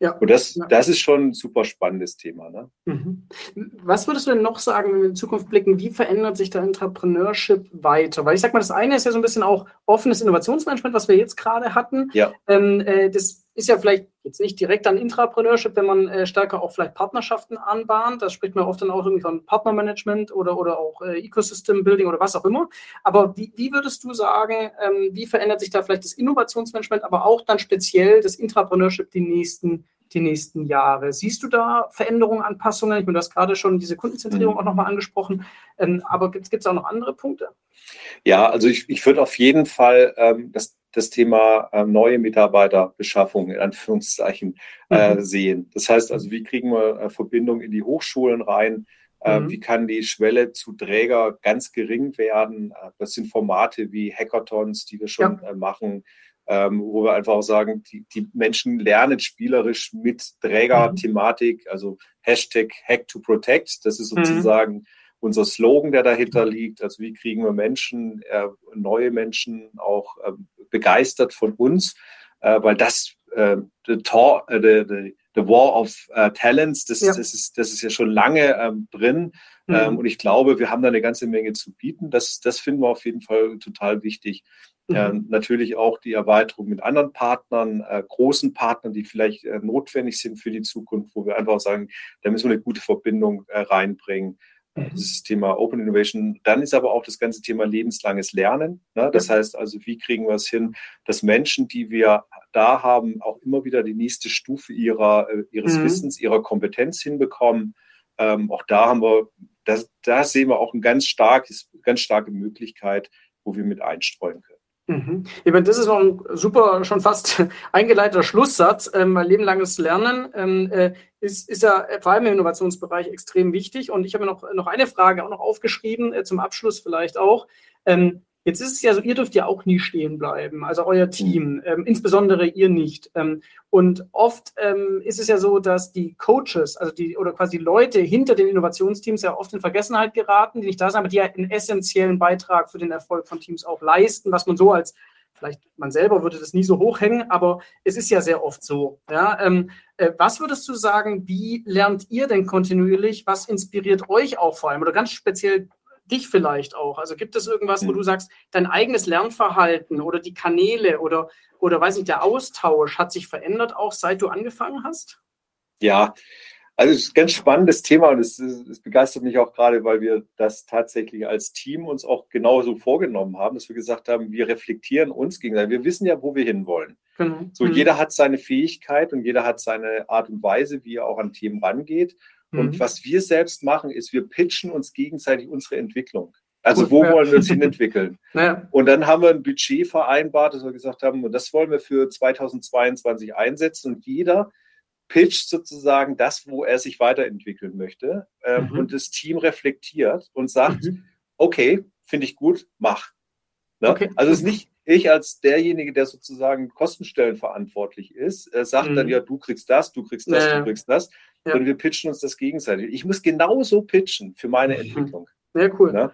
Speaker 3: Ja. Und das, ja. das ist schon ein super spannendes Thema. Ne?
Speaker 2: Mhm. Was würdest du denn noch sagen, wenn wir in Zukunft blicken, wie verändert sich der Entrepreneurship weiter? Weil ich sag mal, das eine ist ja so ein bisschen auch offenes Innovationsmanagement, was wir jetzt gerade hatten. Ja. Ähm, äh, das ist ja vielleicht jetzt nicht direkt an Intrapreneurship, wenn man äh, stärker auch vielleicht Partnerschaften anbahnt. Das spricht man oft dann auch irgendwie von Partnermanagement oder, oder auch äh, Ecosystem Building oder was auch immer. Aber wie, wie würdest du sagen, ähm, wie verändert sich da vielleicht das Innovationsmanagement, aber auch dann speziell das Intrapreneurship die nächsten, die nächsten Jahre? Siehst du da Veränderungen, Anpassungen? Ich meine, du hast gerade schon diese Kundenzentrierung mhm. auch nochmal angesprochen. Ähm, aber gibt es auch noch andere Punkte?
Speaker 3: Ja, also ich, ich würde auf jeden Fall ähm, das das Thema äh, neue Mitarbeiterbeschaffung in Anführungszeichen äh, mhm. sehen. Das heißt also, wie kriegen wir äh, Verbindungen in die Hochschulen rein? Äh, mhm. Wie kann die Schwelle zu Träger ganz gering werden? Äh, das sind Formate wie Hackathons, die wir schon ja. Äh, machen. ähm, wo wir einfach auch sagen, die, die Menschen lernen spielerisch mit Träger-Thematik, also Hashtag Hack to Protect. Das ist mhm. sozusagen mhm. Unser Slogan, der dahinter liegt. Also wie kriegen wir Menschen, äh, neue Menschen auch äh, begeistert von uns, äh, weil das äh, the, tor, äh, the, the, the War of uh, Talents, das, ja. das, ist, das ist ja schon lange ähm, drin. Mhm. Ähm, und ich glaube, wir haben da eine ganze Menge zu bieten. Das, das finden wir auf jeden Fall total wichtig. Mhm. Ähm, natürlich auch die Erweiterung mit anderen Partnern, äh, großen Partnern, die vielleicht äh, notwendig sind für die Zukunft, wo wir einfach sagen, da müssen wir eine gute Verbindung äh, reinbringen. Mhm. Das Thema Open Innovation. Dann ist aber auch das ganze Thema lebenslanges Lernen. Ne? Das ja. heißt also, wie kriegen wir es hin, dass Menschen, die wir da haben, auch immer wieder die nächste Stufe ihrer, äh, ihres mhm. Wissens, ihrer Kompetenz hinbekommen. Ähm, auch da haben wir, das, da sehen wir auch eine ganz, starkes, ganz starke Möglichkeit, wo wir mit einstreuen können.
Speaker 2: Mhm. Ich meine, das ist noch ein super, schon fast eingeleiteter Schlusssatz. Ähm, lebenlanges Lernen ähm, äh, ist, ist ja vor allem im Innovationsbereich extrem wichtig. Und ich habe mir noch, noch eine Frage auch noch aufgeschrieben, äh, zum Abschluss vielleicht auch. Ähm, Jetzt ist es ja so, ihr dürft ja auch nie stehen bleiben, also euer mhm. Team, ähm, insbesondere ihr nicht. Ähm, und oft ähm, ist es ja so, dass die Coaches, also die oder quasi die Leute hinter den Innovationsteams ja oft in Vergessenheit geraten, die nicht da sind, aber die ja einen essentiellen Beitrag für den Erfolg von Teams auch leisten, was man so als vielleicht man selber würde das nie so hochhängen, aber es ist ja sehr oft so. Ja, ähm, äh, was würdest du sagen, wie lernt ihr denn kontinuierlich? Was inspiriert euch auch vor allem oder ganz speziell dich vielleicht auch? Also gibt es irgendwas, wo du sagst, dein eigenes Lernverhalten oder die Kanäle oder, oder weiß nicht, der Austausch hat sich verändert auch seit du angefangen hast?
Speaker 3: Ja, also es ist ein ganz spannendes Thema und es, es, begeistert mich auch gerade, weil wir das tatsächlich als Team uns auch genauso vorgenommen haben, dass wir gesagt haben, wir reflektieren uns gegenseitig. Wir wissen ja, wo wir hinwollen. Genau. So, mhm. jeder hat seine Fähigkeit und jeder hat seine Art und Weise, wie er auch an Themen rangeht. Und mhm. was wir selbst machen, ist, wir pitchen uns gegenseitig unsere Entwicklung. Also Gut, wo ja. wollen wir uns hin entwickeln? Ja. Und dann haben wir ein Budget vereinbart, dass wir gesagt haben, und das wollen wir für 2022 einsetzen. Und jeder pitcht sozusagen das, wo er sich weiterentwickeln möchte. Ähm, mhm. Und das Team reflektiert und sagt, mhm. okay, finde ich gut, mach. Ne? Okay. Also es ist nicht ich als derjenige, der sozusagen Kostenstellen verantwortlich ist, äh, sagt mhm. dann, ja, du kriegst das, du kriegst das, ja. du kriegst das, ja. Und wir pitchen uns das gegenseitig. Ich muss genauso pitchen für meine mhm. Entwicklung.
Speaker 2: Sehr cool. Ja?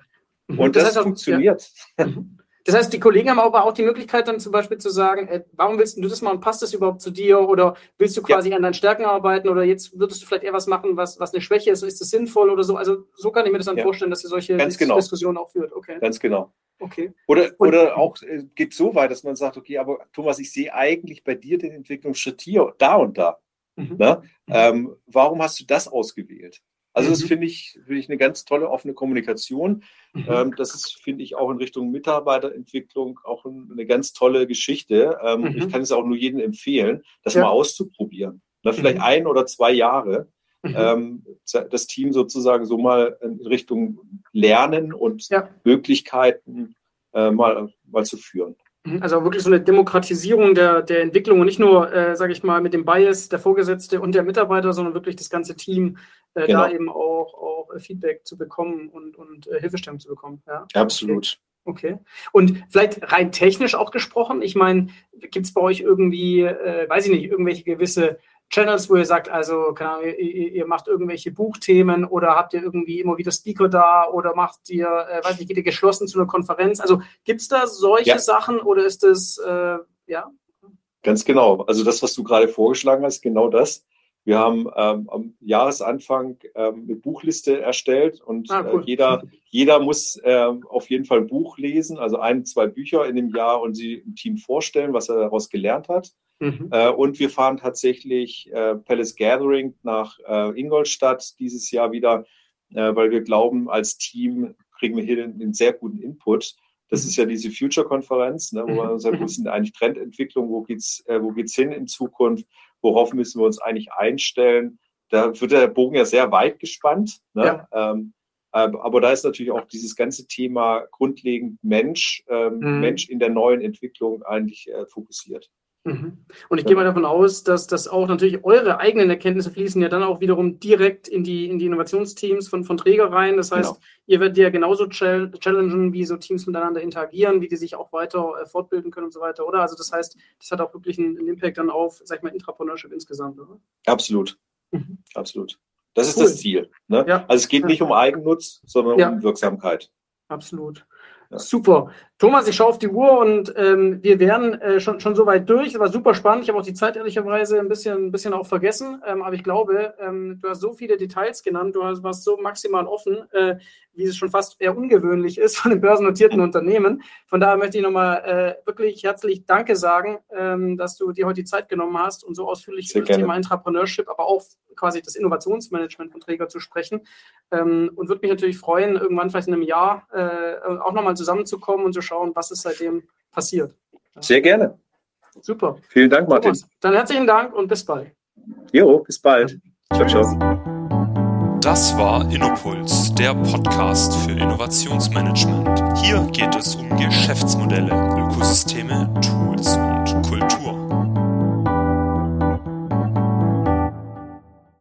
Speaker 3: Mhm. Und das, das heißt funktioniert.
Speaker 2: Ja. Mhm. Das heißt, die Kollegen haben aber auch die Möglichkeit, dann zum Beispiel zu sagen, äh, warum willst du das und passt das überhaupt zu dir? Oder willst du quasi an deinen Stärken arbeiten? Oder jetzt würdest du vielleicht eher was machen, was, was eine Schwäche ist? Ist das sinnvoll oder so? Also so kann ich mir das dann vorstellen, dass ihr solche
Speaker 3: Ganz genau.
Speaker 2: Diskussionen auch führt. Okay.
Speaker 3: Ganz genau.
Speaker 2: Okay.
Speaker 3: Oder, oder auch äh, geht so weit, dass man sagt, okay, aber Thomas, ich sehe eigentlich bei dir den Entwicklungsschritt hier, da und da. Mhm. Ne? Ähm, warum hast du das ausgewählt? Also das mhm. finde ich, find ich eine ganz tolle offene Kommunikation. Mhm. Ähm, das ist, finde ich, auch in Richtung Mitarbeiterentwicklung auch eine ganz tolle Geschichte. Ähm, mhm. Ich kann es auch nur jedem empfehlen, das ja. mal auszuprobieren. Na, vielleicht mhm. ein oder zwei Jahre mhm. ähm, das Team sozusagen so mal in Richtung Lernen und ja. Möglichkeiten äh, mal, mal zu führen.
Speaker 2: Mhm, also wirklich so eine Demokratisierung der, der Entwicklung und nicht nur, äh, sage ich mal, mit dem Bias der Vorgesetzte und der Mitarbeiter, sondern wirklich das ganze Team äh, genau. da eben auch, auch äh, Feedback zu bekommen und, und äh, Hilfestellung zu bekommen. Ja?
Speaker 3: Absolut.
Speaker 2: Okay. okay. Und vielleicht rein technisch auch gesprochen, ich meine, gibt es bei euch irgendwie, äh, weiß ich nicht, irgendwelche gewisse Channels, wo ihr sagt, also Ahnung, ihr, ihr, macht irgendwelche Buchthemen oder habt ihr irgendwie immer wieder Speaker da oder macht ihr, äh, weiß nicht, geht ihr geschlossen zu einer Konferenz? Also gibt es da solche ja. Sachen oder ist das, äh, ja?
Speaker 3: Ganz genau. Also das, was du gerade vorgeschlagen hast, genau das. Wir haben ähm, am Jahresanfang ähm, eine Buchliste erstellt und ah, cool. äh, jeder, jeder muss äh, auf jeden Fall ein Buch lesen, also ein, zwei Bücher in dem Jahr und sie im Team vorstellen, was er daraus gelernt hat. Mhm. Äh, und wir fahren tatsächlich äh, Palace Gathering nach äh, Ingolstadt dieses Jahr wieder, äh, weil wir glauben, als Team kriegen wir hier einen, sehr guten Input. Das mhm. ist ja diese Future-Konferenz, ne, wo man sagt, wo mhm. sind eigentlich Trendentwicklungen, wo geht's, äh, wo geht's hin in Zukunft, worauf müssen wir uns eigentlich einstellen? Da wird der Bogen ja sehr weit gespannt. Ne? Ja. Ähm, aber da ist natürlich auch dieses ganze Thema grundlegend Mensch, ähm, mhm. Mensch in der neuen Entwicklung eigentlich äh, fokussiert.
Speaker 2: Mhm. Und ich gehe mal davon aus, dass das auch natürlich eure eigenen Erkenntnisse fließen ja dann auch wiederum direkt in die, in die Innovationsteams von, von Träger rein. Das heißt, genau. ihr werdet ja genauso challengen, wie so Teams miteinander interagieren, wie die sich auch weiter äh, fortbilden können und so weiter, oder? Also das heißt, das hat auch wirklich einen, einen Impact dann auf, sag ich mal, Intrapreneurship insgesamt, oder?
Speaker 3: Absolut. Mhm. Absolut. Das ist cool. das Ziel. Ne? Ja. Also es geht nicht um Eigennutz, sondern ja. um Wirksamkeit.
Speaker 2: Absolut. Super. Thomas, ich schaue auf die Uhr und ähm, wir wären äh, schon, schon so weit durch. Es war super spannend. Ich habe auch die Zeit ehrlicherweise ein bisschen, ein bisschen auch vergessen. Ähm, aber ich glaube, ähm, du hast so viele Details genannt. Du hast, warst so maximal offen, äh, wie es schon fast eher ungewöhnlich ist von den börsennotierten Unternehmen. Von daher möchte ich nochmal äh, wirklich herzlich Danke sagen, ähm, dass du dir heute die Zeit genommen hast und so ausführlich Sehr über das Thema Entrepreneurship, aber auch quasi das Innovationsmanagement von Träger zu sprechen. Ähm, und würde mich natürlich freuen, irgendwann vielleicht in einem Jahr äh, auch nochmal zusammenzukommen und zu schauen, was ist seitdem passiert.
Speaker 3: Sehr gerne.
Speaker 2: Super.
Speaker 3: Vielen Dank, Martin.
Speaker 2: Thomas, dann herzlichen Dank und bis bald.
Speaker 3: Jo, bis bald. Ciao, ciao.
Speaker 1: Das war Innopuls, der Podcast für Innovationsmanagement. Hier geht es um Geschäftsmodelle, Ökosysteme, Tools und Kultur.